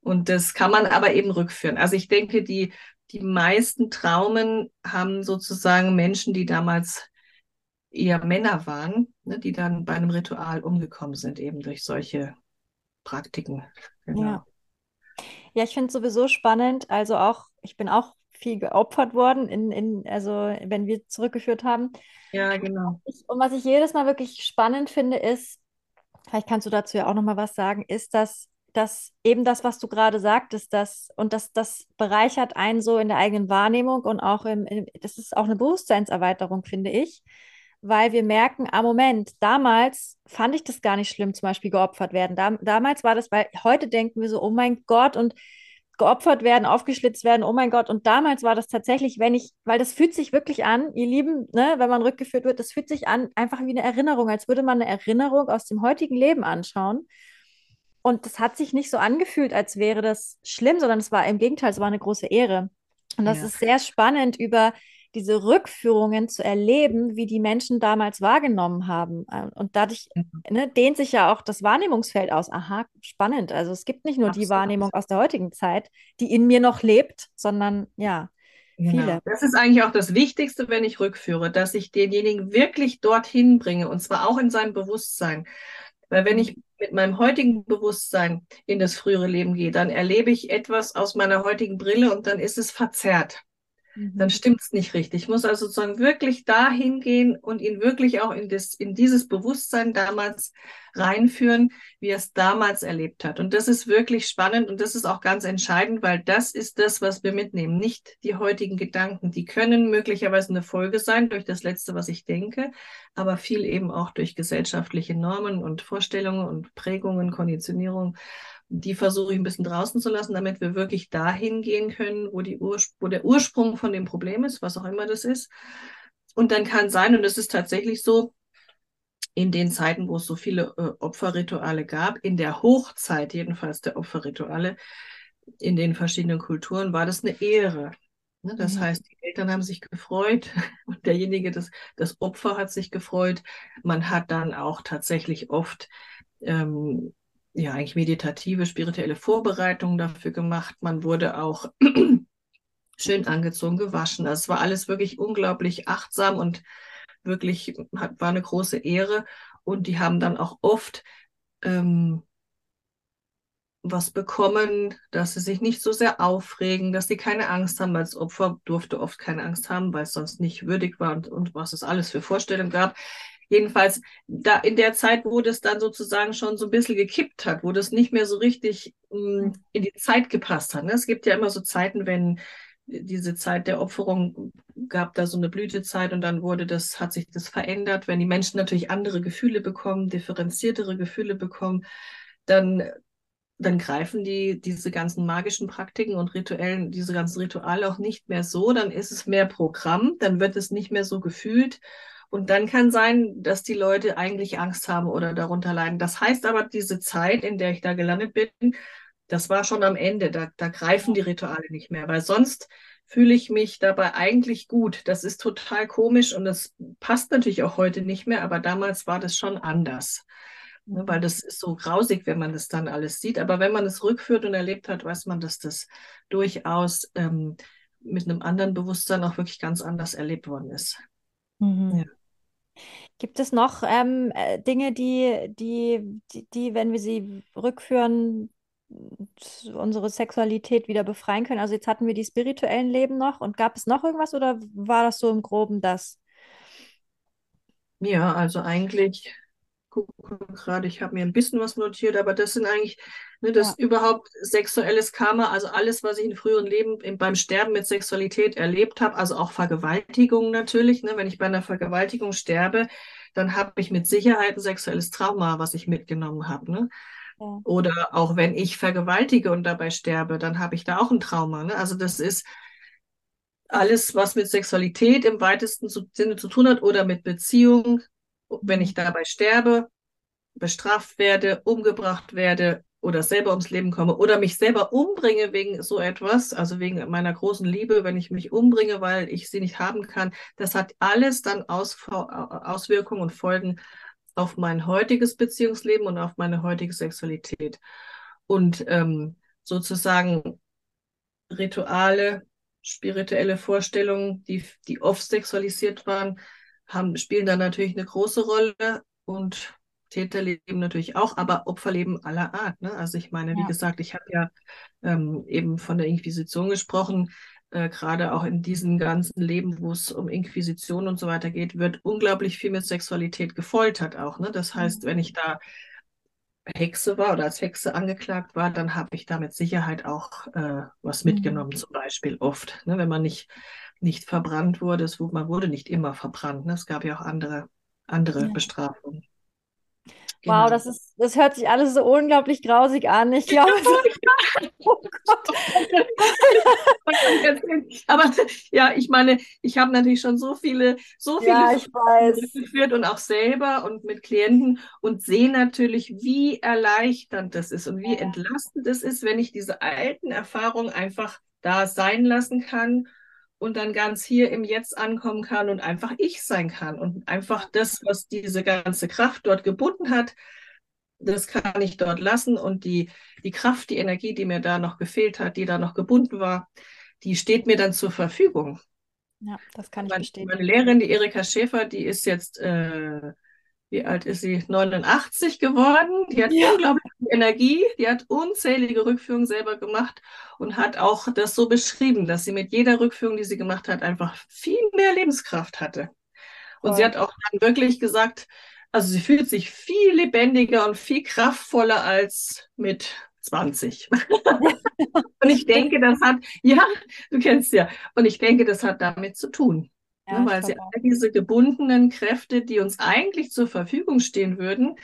Und das kann man aber eben rückführen. Also ich denke, die, die meisten Traumen haben sozusagen Menschen, die damals eher Männer waren, ne, die dann bei einem Ritual umgekommen sind, eben durch solche Praktiken. Genau. Ja. Ja, ich finde es sowieso spannend. Also auch, ich bin auch viel geopfert worden, in, in, also wenn wir zurückgeführt haben. Ja, genau. Und was ich jedes Mal wirklich spannend finde, ist, vielleicht kannst du dazu ja auch nochmal was sagen, ist, dass dass eben das, was du gerade sagtest, das und das, das bereichert einen so in der eigenen Wahrnehmung und auch im, im, das ist auch eine Bewusstseinserweiterung, finde ich, weil wir merken, ah, Moment, damals fand ich das gar nicht schlimm, zum Beispiel geopfert werden. Dam damals war das, weil heute denken wir so, oh mein Gott, und geopfert werden, aufgeschlitzt werden, oh mein Gott. Und damals war das tatsächlich, wenn ich, weil das fühlt sich wirklich an, ihr Lieben, ne, wenn man rückgeführt wird, das fühlt sich an einfach wie eine Erinnerung, als würde man eine Erinnerung aus dem heutigen Leben anschauen. Und das hat sich nicht so angefühlt, als wäre das schlimm, sondern es war im Gegenteil, es war eine große Ehre. Und das ja. ist sehr spannend, über diese Rückführungen zu erleben, wie die Menschen damals wahrgenommen haben. Und dadurch mhm. ne, dehnt sich ja auch das Wahrnehmungsfeld aus. Aha, spannend. Also es gibt nicht nur Absolut. die Wahrnehmung aus der heutigen Zeit, die in mir noch lebt, sondern ja, Genau. Viele. Das ist eigentlich auch das Wichtigste, wenn ich rückführe, dass ich denjenigen wirklich dorthin bringe und zwar auch in seinem Bewusstsein. Weil wenn ich mit meinem heutigen Bewusstsein in das frühere Leben gehe, dann erlebe ich etwas aus meiner heutigen Brille und dann ist es verzerrt dann mhm. stimmt es nicht richtig. Ich muss also sozusagen wirklich dahin gehen und ihn wirklich auch in, das, in dieses Bewusstsein damals reinführen, wie er es damals erlebt hat. Und das ist wirklich spannend und das ist auch ganz entscheidend, weil das ist das, was wir mitnehmen. Nicht die heutigen Gedanken. Die können möglicherweise eine Folge sein durch das Letzte, was ich denke, aber viel eben auch durch gesellschaftliche Normen und Vorstellungen und Prägungen, Konditionierung die versuche ich ein bisschen draußen zu lassen, damit wir wirklich dahin gehen können, wo, die wo der Ursprung von dem Problem ist, was auch immer das ist. Und dann kann sein, und es ist tatsächlich so, in den Zeiten, wo es so viele äh, Opferrituale gab, in der Hochzeit jedenfalls der Opferrituale, in den verschiedenen Kulturen, war das eine Ehre. Ne? Das mhm. heißt, die Eltern haben sich gefreut und derjenige, das, das Opfer hat sich gefreut. Man hat dann auch tatsächlich oft ähm, ja eigentlich meditative, spirituelle Vorbereitungen dafür gemacht. Man wurde auch schön angezogen, gewaschen. Also es war alles wirklich unglaublich achtsam und wirklich war eine große Ehre. Und die haben dann auch oft ähm, was bekommen, dass sie sich nicht so sehr aufregen, dass sie keine Angst haben, weil das Opfer durfte oft keine Angst haben, weil es sonst nicht würdig war und, und was es alles für Vorstellungen gab. Jedenfalls da in der Zeit, wo das dann sozusagen schon so ein bisschen gekippt hat, wo das nicht mehr so richtig mh, hm, in die Zeit gepasst hat. Ne? Es gibt ja immer so Zeiten, wenn diese Zeit der Opferung gab da so eine Blütezeit und dann wurde das, hat sich das verändert. Wenn die Menschen natürlich andere Gefühle bekommen, differenziertere Gefühle bekommen, dann, dann greifen die diese ganzen magischen Praktiken und rituellen, diese ganzen Rituale auch nicht mehr so. Dann ist es mehr Programm, dann wird es nicht mehr so gefühlt und dann kann sein, dass die Leute eigentlich Angst haben oder darunter leiden. Das heißt aber, diese Zeit, in der ich da gelandet bin, das war schon am Ende. Da, da greifen die Rituale nicht mehr, weil sonst fühle ich mich dabei eigentlich gut. Das ist total komisch und das passt natürlich auch heute nicht mehr, aber damals war das schon anders. Ne, weil das ist so grausig, wenn man das dann alles sieht. Aber wenn man es rückführt und erlebt hat, weiß man, dass das durchaus ähm, mit einem anderen Bewusstsein auch wirklich ganz anders erlebt worden ist. Mhm. Ja. Gibt es noch ähm, äh, Dinge, die, die, die, die, wenn wir sie rückführen, unsere Sexualität wieder befreien können? Also jetzt hatten wir die spirituellen Leben noch und gab es noch irgendwas oder war das so im Groben das? Ja, also eigentlich gucke gerade, ich habe mir ein bisschen was notiert, aber das sind eigentlich, ne, das ja. überhaupt sexuelles Karma, also alles, was ich in früheren Leben in, beim Sterben mit Sexualität erlebt habe, also auch Vergewaltigung natürlich, ne, wenn ich bei einer Vergewaltigung sterbe, dann habe ich mit Sicherheit ein sexuelles Trauma, was ich mitgenommen habe. Ne? Oder auch wenn ich vergewaltige und dabei sterbe, dann habe ich da auch ein Trauma. Ne? Also das ist alles, was mit Sexualität im weitesten Sinne zu tun hat oder mit Beziehung, wenn ich dabei sterbe, bestraft werde, umgebracht werde oder selber ums Leben komme oder mich selber umbringe wegen so etwas, also wegen meiner großen Liebe, wenn ich mich umbringe, weil ich sie nicht haben kann, das hat alles dann Aus Auswirkungen und Folgen auf mein heutiges Beziehungsleben und auf meine heutige Sexualität. Und ähm, sozusagen Rituale, spirituelle Vorstellungen, die, die oft sexualisiert waren, haben, spielen da natürlich eine große Rolle und Täterleben natürlich auch, aber Opferleben aller Art. Ne? Also ich meine, wie ja. gesagt, ich habe ja ähm, eben von der Inquisition gesprochen, äh, gerade auch in diesem ganzen Leben, wo es um Inquisition und so weiter geht, wird unglaublich viel mit Sexualität gefoltert auch. Ne? Das heißt, mhm. wenn ich da Hexe war oder als Hexe angeklagt war, dann habe ich da mit Sicherheit auch äh, was mitgenommen, mhm. zum Beispiel oft. Ne, wenn man nicht, nicht verbrannt wurde, es, man wurde nicht immer verbrannt. Ne? Es gab ja auch andere, andere ja. Bestrafungen. Genau. Wow, das ist, das hört sich alles so unglaublich grausig an. Ich glaube, oh aber ja, ich meine, ich habe natürlich schon so viele, so viele ja, geführt und auch selber und mit Klienten und sehe natürlich, wie erleichternd das ist und wie ja. entlastend es ist, wenn ich diese alten Erfahrungen einfach da sein lassen kann und dann ganz hier im Jetzt ankommen kann und einfach ich sein kann und einfach das, was diese ganze Kraft dort gebunden hat, das kann ich dort lassen und die, die Kraft, die Energie, die mir da noch gefehlt hat, die da noch gebunden war, die steht mir dann zur Verfügung. Ja, das kann ich verstehen. Meine Lehrerin, die Erika Schäfer, die ist jetzt äh, wie alt ist sie? 89 geworden. Die hat ja. unglaublich viel Energie. Die hat unzählige Rückführungen selber gemacht und hat auch das so beschrieben, dass sie mit jeder Rückführung, die sie gemacht hat, einfach viel mehr Lebenskraft hatte. Und oh. sie hat auch dann wirklich gesagt, also sie fühlt sich viel lebendiger und viel kraftvoller als mit 20. und ich denke, das hat, ja, du kennst ja, und ich denke, das hat damit zu tun. Ja, ne, weil sie all diese gebundenen Kräfte, die uns eigentlich zur Verfügung stehen würden,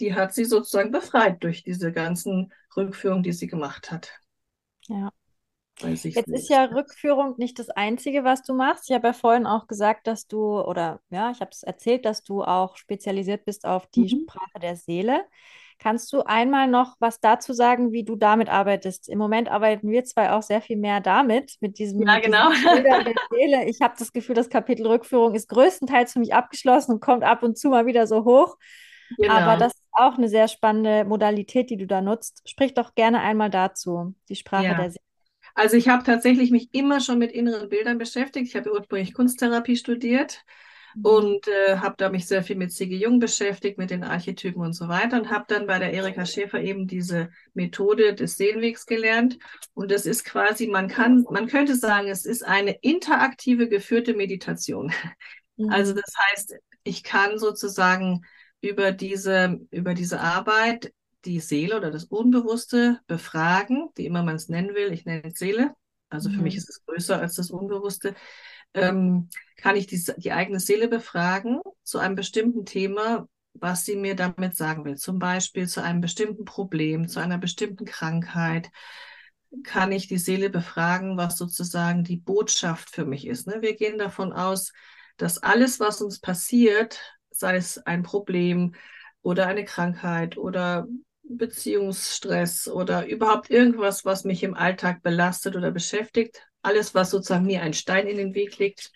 die hat sie sozusagen befreit durch diese ganzen Rückführungen, die sie gemacht hat. Ja. Jetzt ist ja Rückführung nicht das Einzige, was du machst. Ich habe ja vorhin auch gesagt, dass du, oder ja, ich habe es erzählt, dass du auch spezialisiert bist auf die mhm. Sprache der Seele. Kannst du einmal noch was dazu sagen, wie du damit arbeitest? Im Moment arbeiten wir zwei auch sehr viel mehr damit, mit diesem, ja, genau. Seele. Ich habe das Gefühl, das Kapitel Rückführung ist größtenteils für mich abgeschlossen und kommt ab und zu mal wieder so hoch. Genau. Aber das ist auch eine sehr spannende Modalität, die du da nutzt. Sprich doch gerne einmal dazu, die Sprache ja. der Seele. Also ich habe tatsächlich mich immer schon mit inneren Bildern beschäftigt. Ich habe ursprünglich Kunsttherapie studiert. Und äh, habe da mich sehr viel mit C.G. Jung beschäftigt, mit den Archetypen und so weiter und habe dann bei der Erika Schäfer eben diese Methode des Seelenwegs gelernt und das ist quasi, man kann, man könnte sagen, es ist eine interaktive geführte Meditation. Mhm. Also das heißt, ich kann sozusagen über diese, über diese Arbeit die Seele oder das Unbewusste befragen, wie immer man es nennen will. Ich nenne es Seele. Also für mich mhm. ist es größer als das Unbewusste ähm, kann ich die, die eigene Seele befragen zu einem bestimmten Thema, was sie mir damit sagen will. Zum Beispiel zu einem bestimmten Problem, zu einer bestimmten Krankheit kann ich die Seele befragen, was sozusagen die Botschaft für mich ist. Ne? Wir gehen davon aus, dass alles, was uns passiert, sei es ein Problem oder eine Krankheit oder Beziehungsstress oder überhaupt irgendwas, was mich im Alltag belastet oder beschäftigt, alles, was sozusagen mir einen Stein in den Weg legt,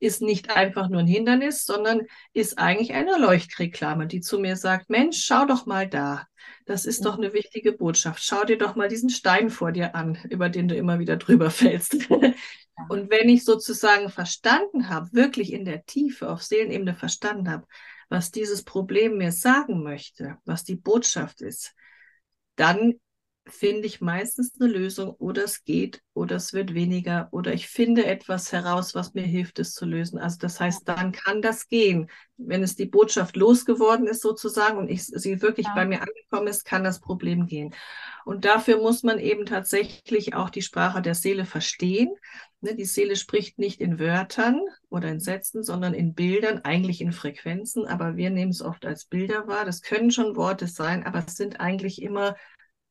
ist nicht einfach nur ein Hindernis, sondern ist eigentlich eine Leuchtreklame, die zu mir sagt, Mensch, schau doch mal da. Das ist doch eine wichtige Botschaft. Schau dir doch mal diesen Stein vor dir an, über den du immer wieder drüber fällst. Und wenn ich sozusagen verstanden habe, wirklich in der Tiefe auf Seelenebene verstanden habe, was dieses Problem mir sagen möchte, was die Botschaft ist, dann finde ich meistens eine Lösung oder es geht oder es wird weniger oder ich finde etwas heraus, was mir hilft, es zu lösen. Also das heißt, dann kann das gehen. Wenn es die Botschaft losgeworden ist sozusagen und ich, sie wirklich ja. bei mir angekommen ist, kann das Problem gehen. Und dafür muss man eben tatsächlich auch die Sprache der Seele verstehen. Ne, die Seele spricht nicht in Wörtern oder in Sätzen, sondern in Bildern, eigentlich in Frequenzen, aber wir nehmen es oft als Bilder wahr. Das können schon Worte sein, aber es sind eigentlich immer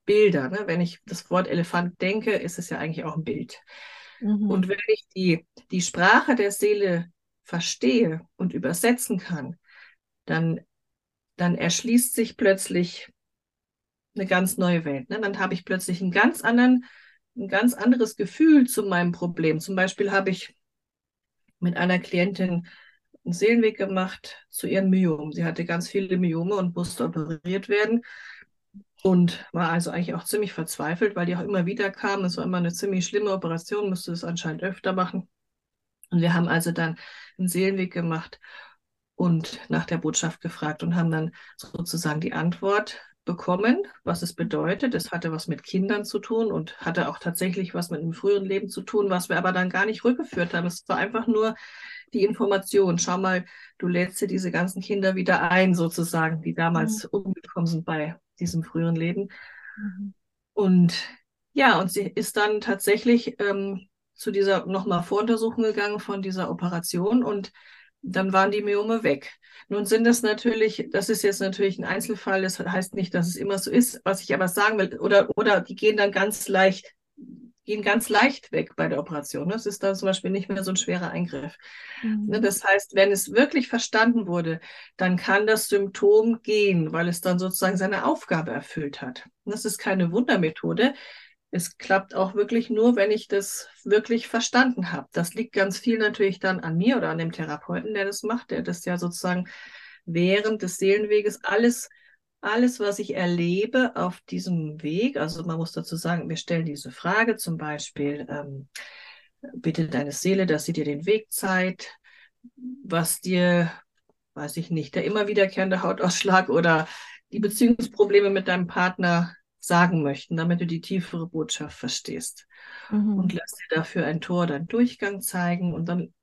Bilder. Ne? Wenn ich das Wort Elefant denke, ist es ja eigentlich auch ein Bild. Mhm. Und wenn ich die, die Sprache der Seele verstehe und übersetzen kann, dann, dann erschließt sich plötzlich eine ganz neue Welt. Ne? Dann habe ich plötzlich einen ganz anderen, ein ganz anderes Gefühl zu meinem Problem. Zum Beispiel habe ich mit einer Klientin einen Seelenweg gemacht zu ihren Myomen. Sie hatte ganz viele Myome und musste operiert werden und war also eigentlich auch ziemlich verzweifelt, weil die auch immer wieder kamen. Es war immer eine ziemlich schlimme Operation, musste es anscheinend öfter machen. Und wir haben also dann einen Seelenweg gemacht und nach der Botschaft gefragt und haben dann sozusagen die Antwort bekommen, was es bedeutet. Es hatte was mit Kindern zu tun und hatte auch tatsächlich was mit einem früheren Leben zu tun, was wir aber dann gar nicht rückgeführt haben. Es war einfach nur die Information. Schau mal, du lädst dir diese ganzen Kinder wieder ein, sozusagen, die damals mhm. umgekommen sind bei diesem früheren Leben. Mhm. Und ja, und sie ist dann tatsächlich ähm, zu dieser nochmal Voruntersuchung gegangen von dieser Operation und dann waren die Myome weg. Nun sind das natürlich, das ist jetzt natürlich ein Einzelfall, das heißt nicht, dass es immer so ist, was ich aber sagen will, oder, oder die gehen dann ganz leicht, gehen ganz leicht weg bei der Operation. Das ist dann zum Beispiel nicht mehr so ein schwerer Eingriff. Mhm. Ne, das heißt, wenn es wirklich verstanden wurde, dann kann das Symptom gehen, weil es dann sozusagen seine Aufgabe erfüllt hat. Das ist keine Wundermethode es klappt auch wirklich nur, wenn ich das wirklich verstanden habe. Das liegt ganz viel natürlich dann an mir oder an dem Therapeuten, der das macht, der das ja sozusagen während des Seelenweges alles, alles, was ich erlebe auf diesem Weg, also man muss dazu sagen, wir stellen diese Frage zum Beispiel, ähm, bitte deine Seele, dass sie dir den Weg zeigt, was dir, weiß ich nicht, der immer wiederkehrende Hautausschlag oder die Beziehungsprobleme mit deinem Partner sagen möchten, damit du die tiefere Botschaft verstehst. Mhm. Und lass dir dafür ein Tor oder einen Durchgang zeigen und dann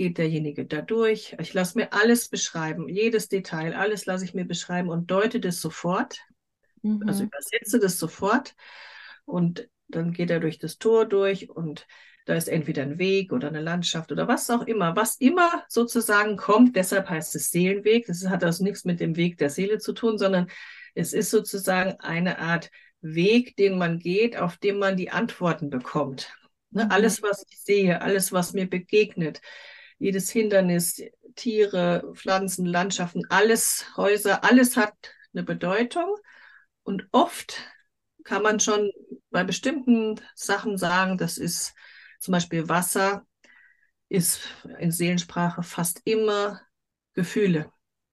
geht derjenige da durch. Ich lasse mir alles beschreiben, jedes Detail, alles lasse ich mir beschreiben und deute das sofort. Mhm. Also übersetze das sofort und dann geht er durch das Tor durch und da ist entweder ein Weg oder eine Landschaft oder was auch immer, was immer sozusagen kommt. Deshalb heißt es Seelenweg. Das hat also nichts mit dem Weg der Seele zu tun, sondern es ist sozusagen eine Art Weg, den man geht, auf dem man die Antworten bekommt. Ne? Mhm. Alles, was ich sehe, alles, was mir begegnet, jedes Hindernis, Tiere, Pflanzen, Landschaften, alles, Häuser, alles hat eine Bedeutung. Und oft kann man schon bei bestimmten Sachen sagen, das ist zum Beispiel Wasser, ist in Seelensprache fast immer Gefühle.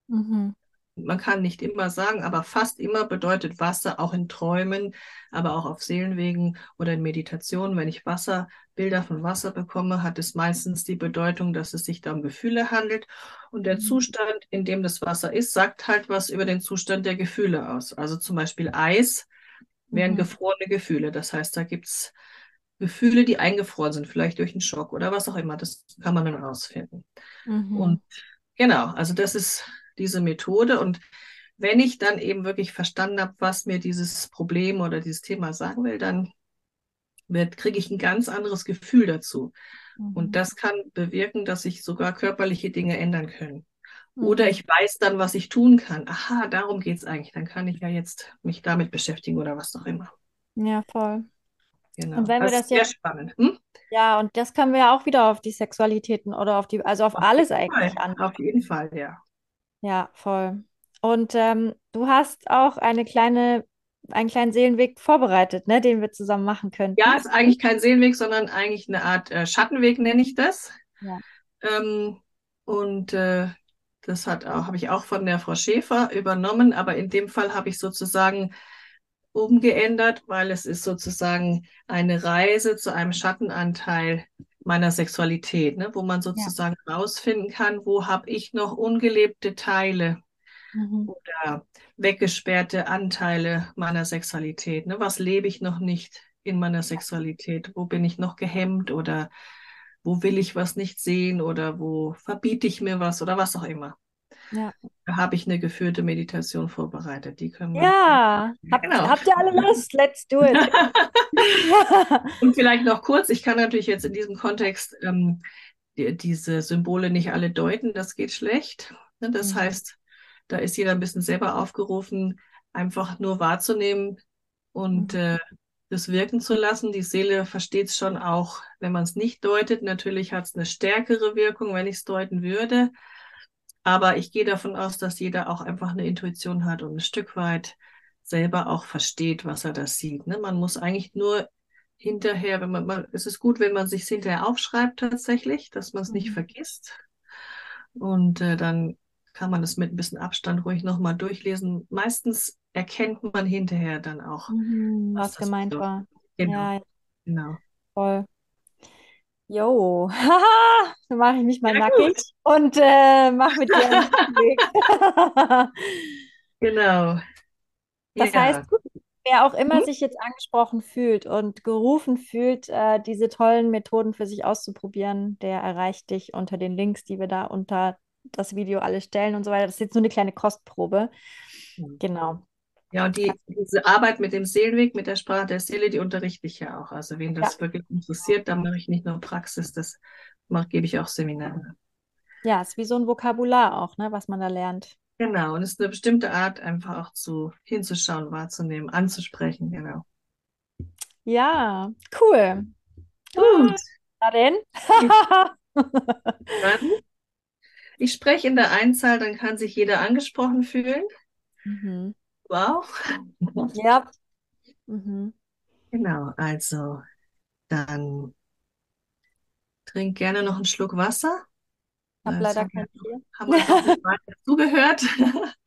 Mhm man kann nicht immer sagen, aber fast immer bedeutet Wasser auch in Träumen, aber auch auf Seelenwegen oder in Meditation. Wenn ich Wasser, Bilder von Wasser bekomme, hat es meistens die Bedeutung, dass es sich da um Gefühle handelt. Und der mhm. Zustand, in dem das Wasser ist, sagt halt was über den Zustand der Gefühle aus. Also zum Beispiel Eis wären mhm. gefrorene Gefühle. Das heißt, da gibt es Gefühle, die eingefroren sind, vielleicht durch einen Schock oder was auch immer. Das kann man dann rausfinden. Mhm. Und genau, also das ist diese Methode. Und wenn ich dann eben wirklich verstanden habe, was mir dieses Problem oder dieses Thema sagen will, dann kriege ich ein ganz anderes Gefühl dazu. Mhm. Und das kann bewirken, dass sich sogar körperliche Dinge ändern können. Mhm. Oder ich weiß dann, was ich tun kann. Aha, darum geht es eigentlich. Dann kann ich ja jetzt mich damit beschäftigen oder was auch immer. Ja, voll. Genau. Und wenn das wir das jetzt, spannend. Hm? Ja, und das können wir ja auch wieder auf die Sexualitäten oder auf die, also auf, auf alles eigentlich an. Auf jeden Fall, ja. Ja, voll. Und ähm, du hast auch eine kleine, einen kleinen Seelenweg vorbereitet, ne, den wir zusammen machen können. Ja, ist eigentlich kein Seelenweg, sondern eigentlich eine Art äh, Schattenweg, nenne ich das. Ja. Ähm, und äh, das hat auch, habe ich auch von der Frau Schäfer übernommen, aber in dem Fall habe ich sozusagen umgeändert, weil es ist sozusagen eine Reise zu einem Schattenanteil meiner Sexualität, ne, wo man sozusagen ja. rausfinden kann, wo habe ich noch ungelebte Teile mhm. oder weggesperrte Anteile meiner Sexualität. Ne? Was lebe ich noch nicht in meiner Sexualität? Wo bin ich noch gehemmt oder wo will ich was nicht sehen oder wo verbiete ich mir was oder was auch immer. Ja. Da habe ich eine geführte Meditation vorbereitet. Die können wir. Ja, habt, genau. habt ihr alle Lust? Let's do it. Und vielleicht noch kurz, ich kann natürlich jetzt in diesem Kontext ähm, die, diese Symbole nicht alle deuten, das geht schlecht. Ne, das mhm. heißt, da ist jeder ein bisschen selber aufgerufen, einfach nur wahrzunehmen und mhm. äh, das wirken zu lassen. Die Seele versteht es schon auch, wenn man es nicht deutet. Natürlich hat es eine stärkere Wirkung, wenn ich es deuten würde. Aber ich gehe davon aus, dass jeder auch einfach eine Intuition hat und ein Stück weit selber auch versteht, was er da sieht. Ne? Man muss eigentlich nur hinterher, wenn man, man es ist gut, wenn man sich hinterher aufschreibt tatsächlich, dass man es nicht mhm. vergisst. Und äh, dann kann man es mit ein bisschen Abstand ruhig nochmal durchlesen. Meistens erkennt man hinterher dann auch, mhm, was, was gemeint war. Genau. Ja, genau. Voll. Jo, haha, dann mache ich mich mal ja, nackig gut. und äh, mache mit dir einen Weg. genau. Das ja. heißt, wer auch immer hm? sich jetzt angesprochen fühlt und gerufen fühlt, äh, diese tollen Methoden für sich auszuprobieren, der erreicht dich unter den Links, die wir da unter das Video alle stellen und so weiter. Das ist jetzt nur eine kleine Kostprobe. Mhm. Genau. Ja, und die, diese Arbeit mit dem Seelenweg, mit der Sprache der Seele, die unterrichte ich ja auch. Also wen das ja. wirklich interessiert, da mache ich nicht nur Praxis, das mache, gebe ich auch Seminare. Ja, es ist wie so ein Vokabular auch, ne, was man da lernt. Genau, und es ist eine bestimmte Art, einfach auch zu hinzuschauen, wahrzunehmen, anzusprechen, genau. Ja, cool. Gut. Na denn? ich spreche in der Einzahl, dann kann sich jeder angesprochen fühlen. Mhm. Wow. Ja. Mhm. Genau, also dann trink gerne noch einen Schluck Wasser. Ich habe leider kein Bier. Haben wir zugehört.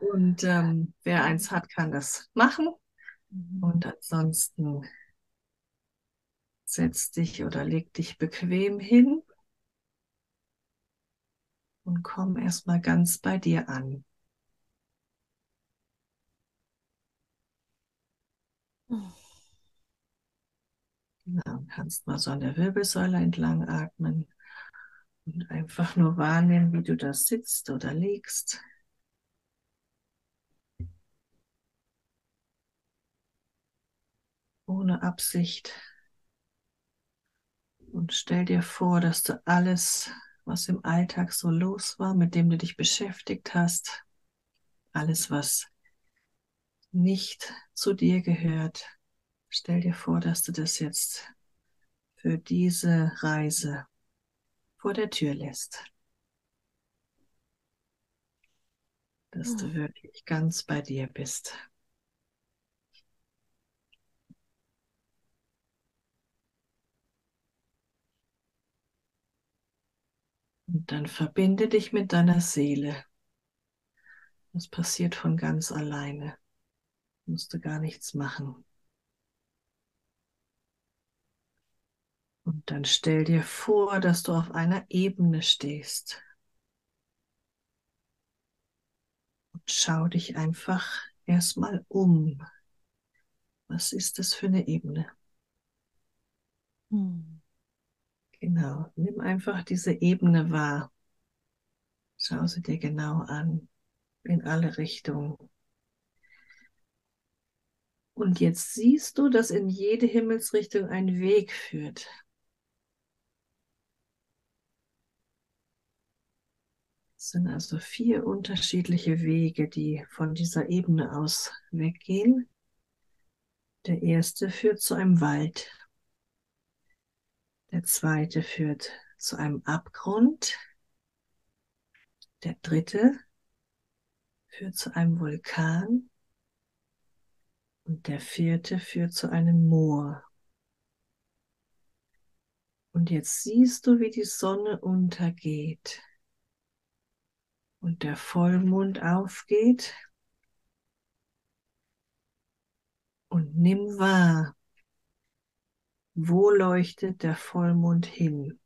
Und ähm, wer eins hat, kann das machen. Mhm. Und ansonsten setz dich oder leg dich bequem hin und komm erstmal ganz bei dir an. Genau, kannst mal so an der Wirbelsäule entlang atmen und einfach nur wahrnehmen, wie du da sitzt oder liegst. Ohne Absicht. Und stell dir vor, dass du alles, was im Alltag so los war, mit dem du dich beschäftigt hast, alles, was nicht zu dir gehört. Stell dir vor, dass du das jetzt für diese Reise vor der Tür lässt. Dass du hm. wirklich ganz bei dir bist. Und dann verbinde dich mit deiner Seele. Das passiert von ganz alleine musst du gar nichts machen. Und dann stell dir vor, dass du auf einer Ebene stehst. Und schau dich einfach erstmal um. Was ist das für eine Ebene? Hm. Genau, nimm einfach diese Ebene wahr. Schau sie dir genau an, in alle Richtungen. Und jetzt siehst du, dass in jede Himmelsrichtung ein Weg führt. Es sind also vier unterschiedliche Wege, die von dieser Ebene aus weggehen. Der erste führt zu einem Wald. Der zweite führt zu einem Abgrund. Der dritte führt zu einem Vulkan. Und der vierte führt zu einem Moor. Und jetzt siehst du, wie die Sonne untergeht und der Vollmond aufgeht. Und nimm wahr, wo leuchtet der Vollmond hin.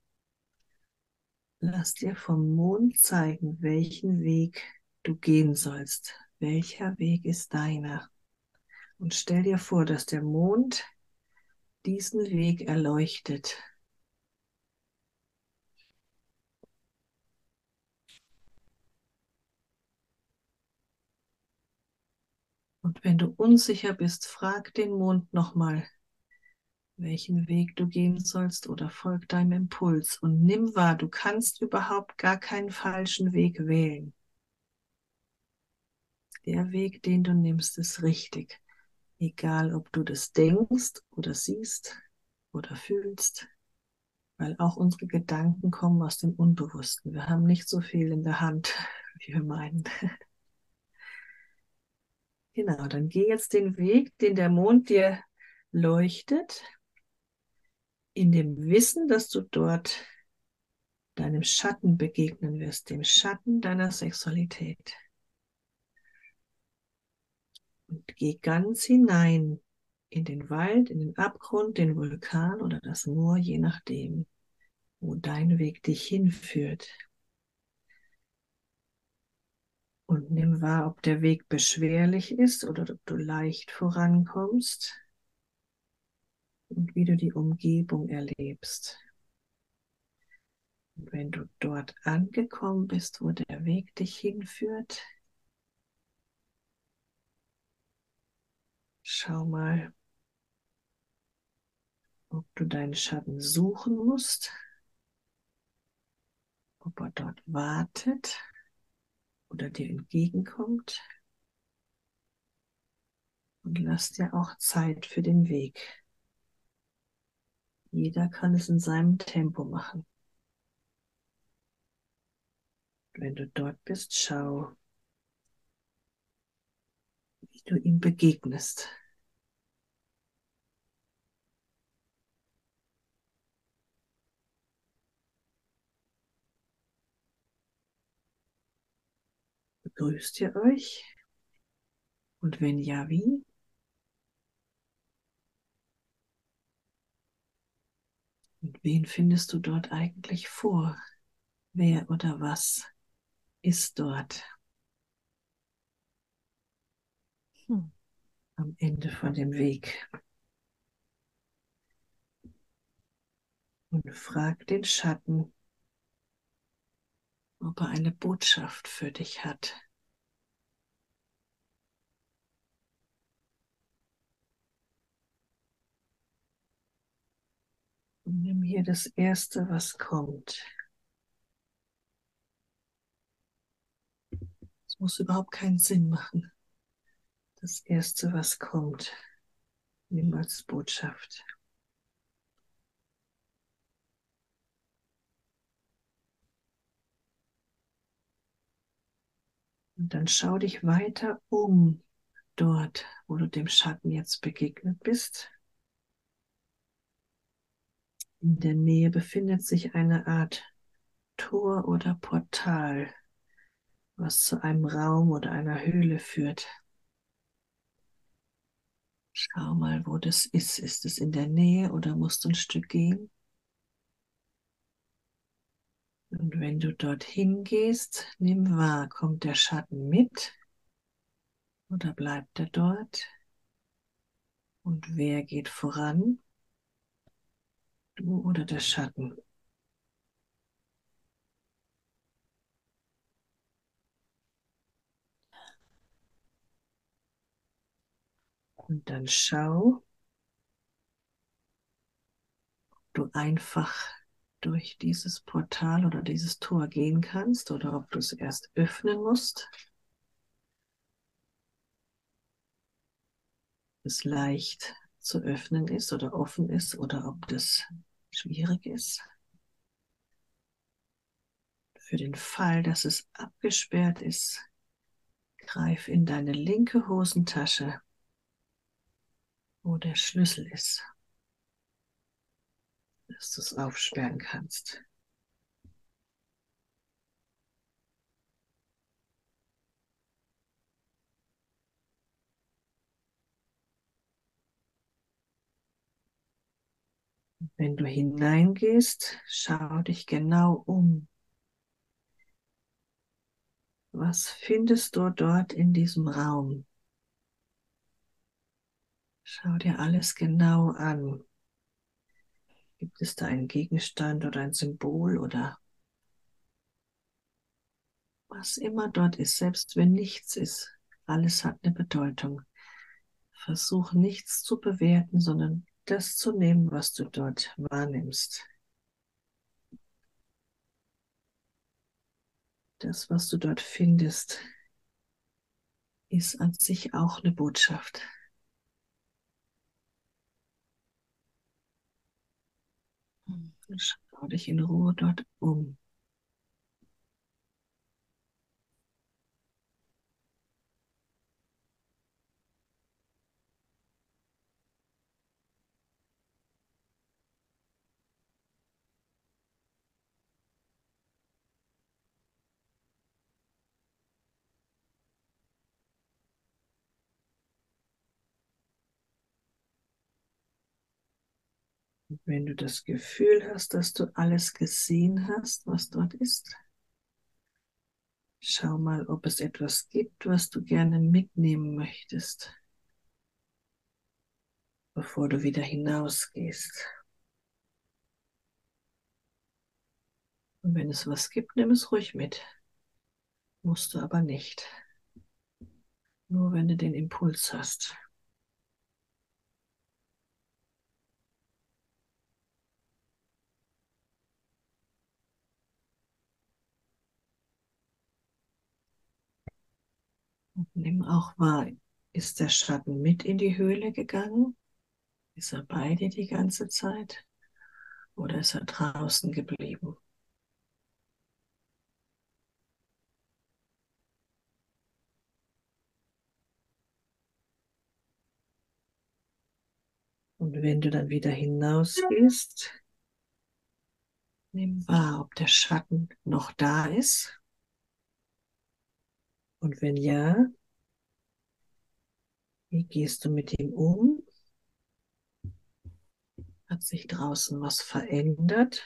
Lass dir vom Mond zeigen, welchen Weg du gehen sollst. Welcher Weg ist deiner? Und stell dir vor, dass der Mond diesen Weg erleuchtet. Und wenn du unsicher bist, frag den Mond nochmal, welchen Weg du gehen sollst oder folg deinem Impuls und nimm wahr, du kannst überhaupt gar keinen falschen Weg wählen. Der Weg, den du nimmst, ist richtig. Egal, ob du das denkst oder siehst oder fühlst, weil auch unsere Gedanken kommen aus dem Unbewussten. Wir haben nicht so viel in der Hand, wie wir meinen. Genau, dann geh jetzt den Weg, den der Mond dir leuchtet, in dem Wissen, dass du dort deinem Schatten begegnen wirst, dem Schatten deiner Sexualität und geh ganz hinein in den Wald, in den Abgrund, den Vulkan oder das Moor, je nachdem, wo dein Weg dich hinführt. Und nimm wahr, ob der Weg beschwerlich ist oder ob du leicht vorankommst und wie du die Umgebung erlebst. Und wenn du dort angekommen bist, wo der Weg dich hinführt, Schau mal, ob du deinen Schatten suchen musst, ob er dort wartet oder dir entgegenkommt. Und lass dir auch Zeit für den Weg. Jeder kann es in seinem Tempo machen. Wenn du dort bist, schau, wie du ihm begegnest. Begrüßt ihr euch? Und wenn ja, wie? Wen findest du dort eigentlich vor? Wer oder was ist dort? Hm. Am Ende von dem Weg. Und frag den Schatten, ob er eine Botschaft für dich hat. Und nimm hier das Erste, was kommt. Es muss überhaupt keinen Sinn machen. Das Erste, was kommt, nimm als Botschaft. Und dann schau dich weiter um dort, wo du dem Schatten jetzt begegnet bist. In der Nähe befindet sich eine Art Tor oder Portal, was zu einem Raum oder einer Höhle führt. Schau mal, wo das ist. Ist es in der Nähe oder musst du ein Stück gehen? Und wenn du dorthin gehst, nimm wahr, kommt der Schatten mit oder bleibt er dort? Und wer geht voran? Du oder der Schatten? Und dann schau, ob du einfach durch dieses Portal oder dieses Tor gehen kannst oder ob du es erst öffnen musst. Es leicht zu öffnen ist oder offen ist oder ob das schwierig ist. Für den Fall, dass es abgesperrt ist, greif in deine linke Hosentasche, wo der Schlüssel ist dass du es aufsperren kannst. Wenn du hineingehst, schau dich genau um. Was findest du dort in diesem Raum? Schau dir alles genau an. Gibt es da einen Gegenstand oder ein Symbol oder was immer dort ist, selbst wenn nichts ist, alles hat eine Bedeutung. Versuch nichts zu bewerten, sondern das zu nehmen, was du dort wahrnimmst. Das, was du dort findest, ist an sich auch eine Botschaft. Schau dich in Ruhe dort um. Wenn du das Gefühl hast, dass du alles gesehen hast, was dort ist, schau mal, ob es etwas gibt, was du gerne mitnehmen möchtest, bevor du wieder hinausgehst. Und wenn es was gibt, nimm es ruhig mit. Musst du aber nicht. Nur wenn du den Impuls hast. Nimm auch wahr, ist der Schatten mit in die Höhle gegangen? Ist er bei dir die ganze Zeit? Oder ist er draußen geblieben? Und wenn du dann wieder hinausgehst, nimm wahr, ob der Schatten noch da ist. Und wenn ja, wie gehst du mit ihm um? Hat sich draußen was verändert?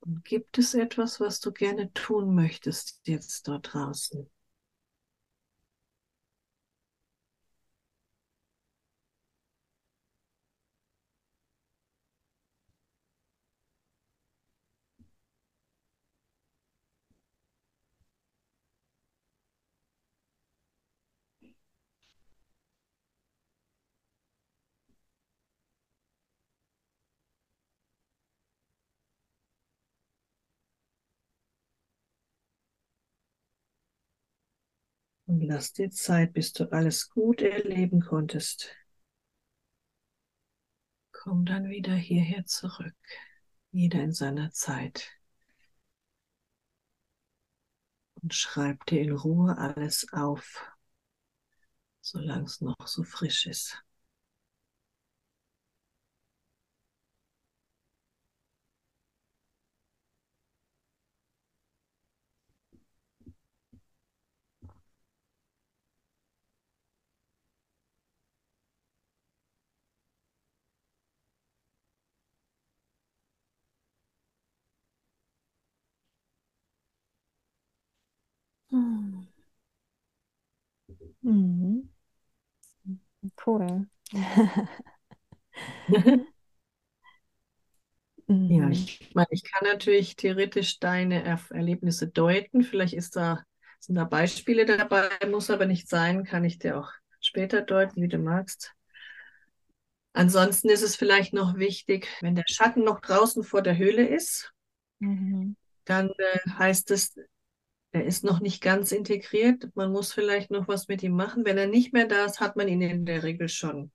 Und gibt es etwas, was du gerne tun möchtest jetzt dort draußen? Und lass dir Zeit, bis du alles gut erleben konntest. Komm dann wieder hierher zurück. Jeder in seiner Zeit. Und schreib dir in Ruhe alles auf, solange es noch so frisch ist. Mhm. Cool. Ja, Mhm. ich meine, ich kann natürlich theoretisch deine Er Erlebnisse deuten. Vielleicht ist da, sind da Beispiele dabei, muss aber nicht sein, kann ich dir auch später deuten, wie du magst. Ansonsten ist es vielleicht noch wichtig, wenn der Schatten noch draußen vor der Höhle ist, Mhm. dann äh, heißt es, er ist noch nicht ganz integriert. Man muss vielleicht noch was mit ihm machen. Wenn er nicht mehr da ist, hat man ihn in der Regel schon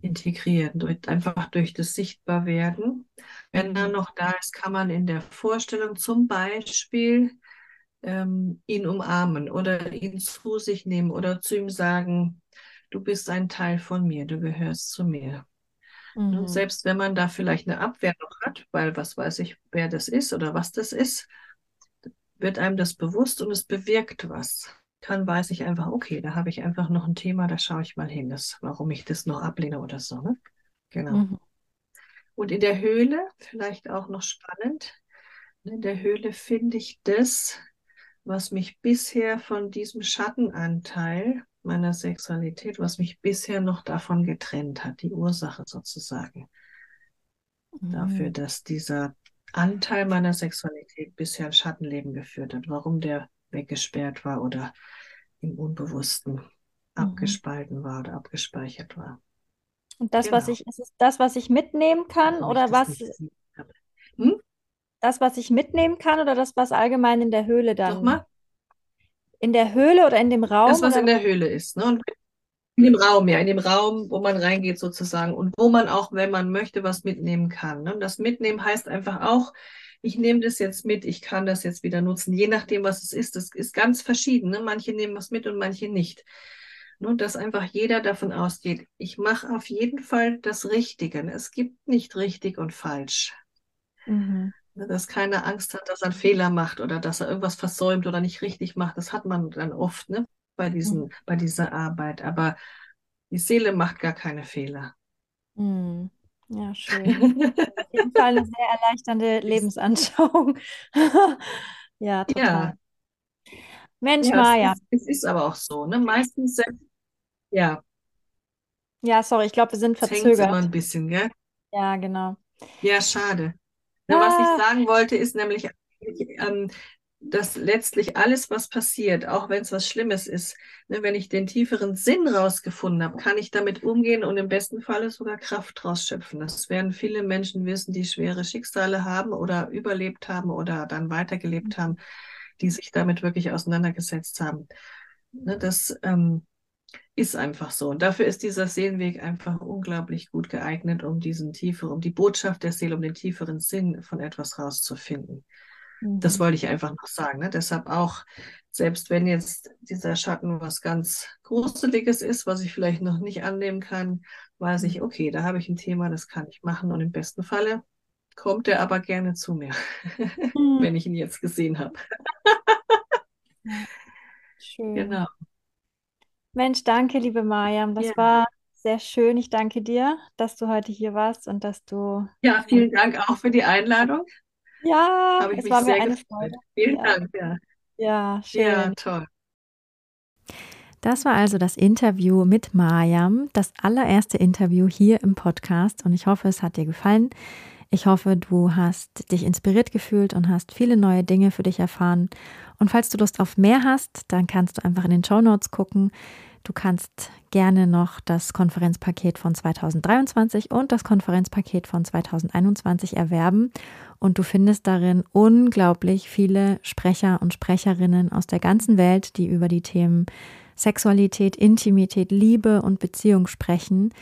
integriert, durch, einfach durch das Sichtbarwerden. Wenn er noch da ist, kann man in der Vorstellung zum Beispiel ähm, ihn umarmen oder ihn zu sich nehmen oder zu ihm sagen, du bist ein Teil von mir, du gehörst zu mir. Und Mhm. selbst wenn man da vielleicht eine Abwehr noch hat, weil was weiß ich, wer das ist oder was das ist, wird einem das bewusst und es bewirkt was. Dann weiß ich einfach, okay, da habe ich einfach noch ein Thema, da schaue ich mal hin, das, warum ich das noch ablehne oder so. Ne? Genau. Mhm. Und in der Höhle, vielleicht auch noch spannend, in der Höhle finde ich das, was mich bisher von diesem Schattenanteil meiner Sexualität, was mich bisher noch davon getrennt hat, die Ursache sozusagen dafür, Mhm. dass dieser Anteil meiner Sexualität bisher ein Schattenleben geführt hat, warum der weggesperrt war oder im Unbewussten Mhm. abgespalten war oder abgespeichert war. Und das, was Genau. ich, ist es das, was ich mitnehmen kann Warum oder was, habe. Hm? das, was ich mitnehmen kann oder das, was allgemein in der Höhle dann, Nochmal? in der Höhle oder in dem Raum Das, was in der Höhle ist. Ne? Und in dem Raum, ja, in dem Raum, wo man reingeht sozusagen und wo man auch, wenn man möchte, was mitnehmen kann. Ne? Und das Mitnehmen heißt einfach auch, ich nehme das jetzt mit, ich kann das jetzt wieder nutzen, je nachdem, was es ist. Das ist ganz verschieden. Ne? Manche nehmen was mit und manche nicht. Nur, dass einfach jeder davon ausgeht, ich mache auf jeden Fall das Richtige. Es gibt nicht richtig und falsch. Mhm. Dass keiner Angst hat, dass er einen Fehler macht oder dass er irgendwas versäumt oder nicht richtig macht. Das hat man dann oft ne, bei, diesen, Mhm. bei dieser Arbeit. Aber die Seele macht gar keine Fehler. Mhm. Ja, schön. Auf jeden Fall eine sehr erleichternde Lebensanschauung. Ja, Ja, total. Mensch, ja, es Maja. ist, es ist aber auch so. Ne? Meistens, ja, Ja, sorry, ich glaube, wir sind es hängt immer verzögert. ein bisschen, gell? Ja, genau. Ja, schade. Na, was ich Ah, sagen wollte, ist nämlich, ähm, dass letztlich alles, was passiert, auch wenn es was Schlimmes ist, ne, wenn ich den tieferen Sinn rausgefunden habe, kann ich damit umgehen und im besten Falle sogar Kraft draus schöpfen. Das werden viele Menschen wissen, die schwere Schicksale haben oder überlebt haben oder dann weitergelebt haben. die sich damit wirklich auseinandergesetzt haben. Ne, das ähm, ist einfach so. Und dafür ist dieser Seelenweg einfach unglaublich gut geeignet, um diesen tieferen, um die Botschaft der Seele, um den tieferen Sinn von etwas rauszufinden. Mhm. Das wollte ich einfach noch sagen. Ne? Deshalb auch, selbst wenn jetzt dieser Schatten was ganz Gruseliges ist, was ich vielleicht noch nicht annehmen kann, weiß ich, okay, da habe ich ein Thema, das kann ich machen und im besten Falle kommt er aber gerne zu mir, mhm. wenn ich ihn jetzt gesehen habe. Schön. Genau. Mensch, danke, liebe Mariam. Das ja. war sehr schön. Ich danke dir, dass du heute hier warst und dass du. Ja, vielen Dank auch für die Einladung. Ja, Habe ich es mich war mir eine Freude. Vielen ja. Dank, ja. Ja, schön. Ja, toll. Das war also das Interview mit Mariam, das allererste Interview hier im Podcast und ich hoffe, es hat dir gefallen. Ich hoffe, du hast dich inspiriert gefühlt und hast viele neue Dinge für dich erfahren. Und falls du Lust auf mehr hast, dann kannst du einfach in den Show Notes gucken. Du kannst gerne noch das Konferenzpaket von 2023 und das Konferenzpaket von 2021 erwerben. Und du findest darin unglaublich viele Sprecher und Sprecherinnen aus der ganzen Welt, die über die Themen Sexualität, Intimität, Liebe und Beziehung sprechen.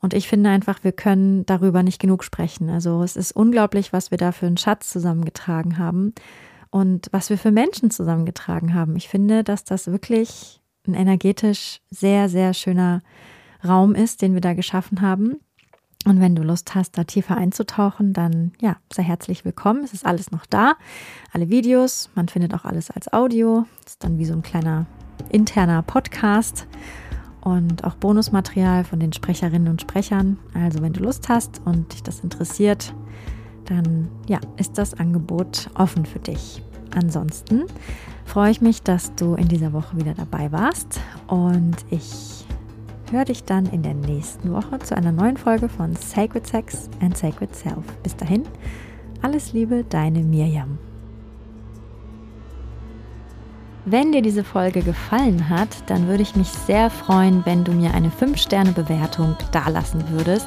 Und ich finde einfach, wir können darüber nicht genug sprechen. Also es ist unglaublich, was wir da für einen Schatz zusammengetragen haben und was wir für Menschen zusammengetragen haben. Ich finde, dass das wirklich ein energetisch sehr, sehr schöner Raum ist, den wir da geschaffen haben. Und wenn du Lust hast, da tiefer einzutauchen, dann ja, sei herzlich willkommen. Es ist alles noch da. Alle Videos, man findet auch alles als Audio. Das ist dann wie so ein kleiner interner Podcast und auch Bonusmaterial von den Sprecherinnen und Sprechern. Also wenn du Lust hast und dich das interessiert, dann ja, ist das Angebot offen für dich. Ansonsten freue ich mich, dass du in dieser Woche wieder dabei warst und ich höre dich dann in der nächsten Woche zu einer neuen Folge von Sacred Sex and Sacred Self. Bis dahin, alles Liebe, deine Mirjam. Wenn dir diese Folge gefallen hat, dann würde ich mich sehr freuen, wenn du mir eine 5-Sterne-Bewertung dalassen würdest.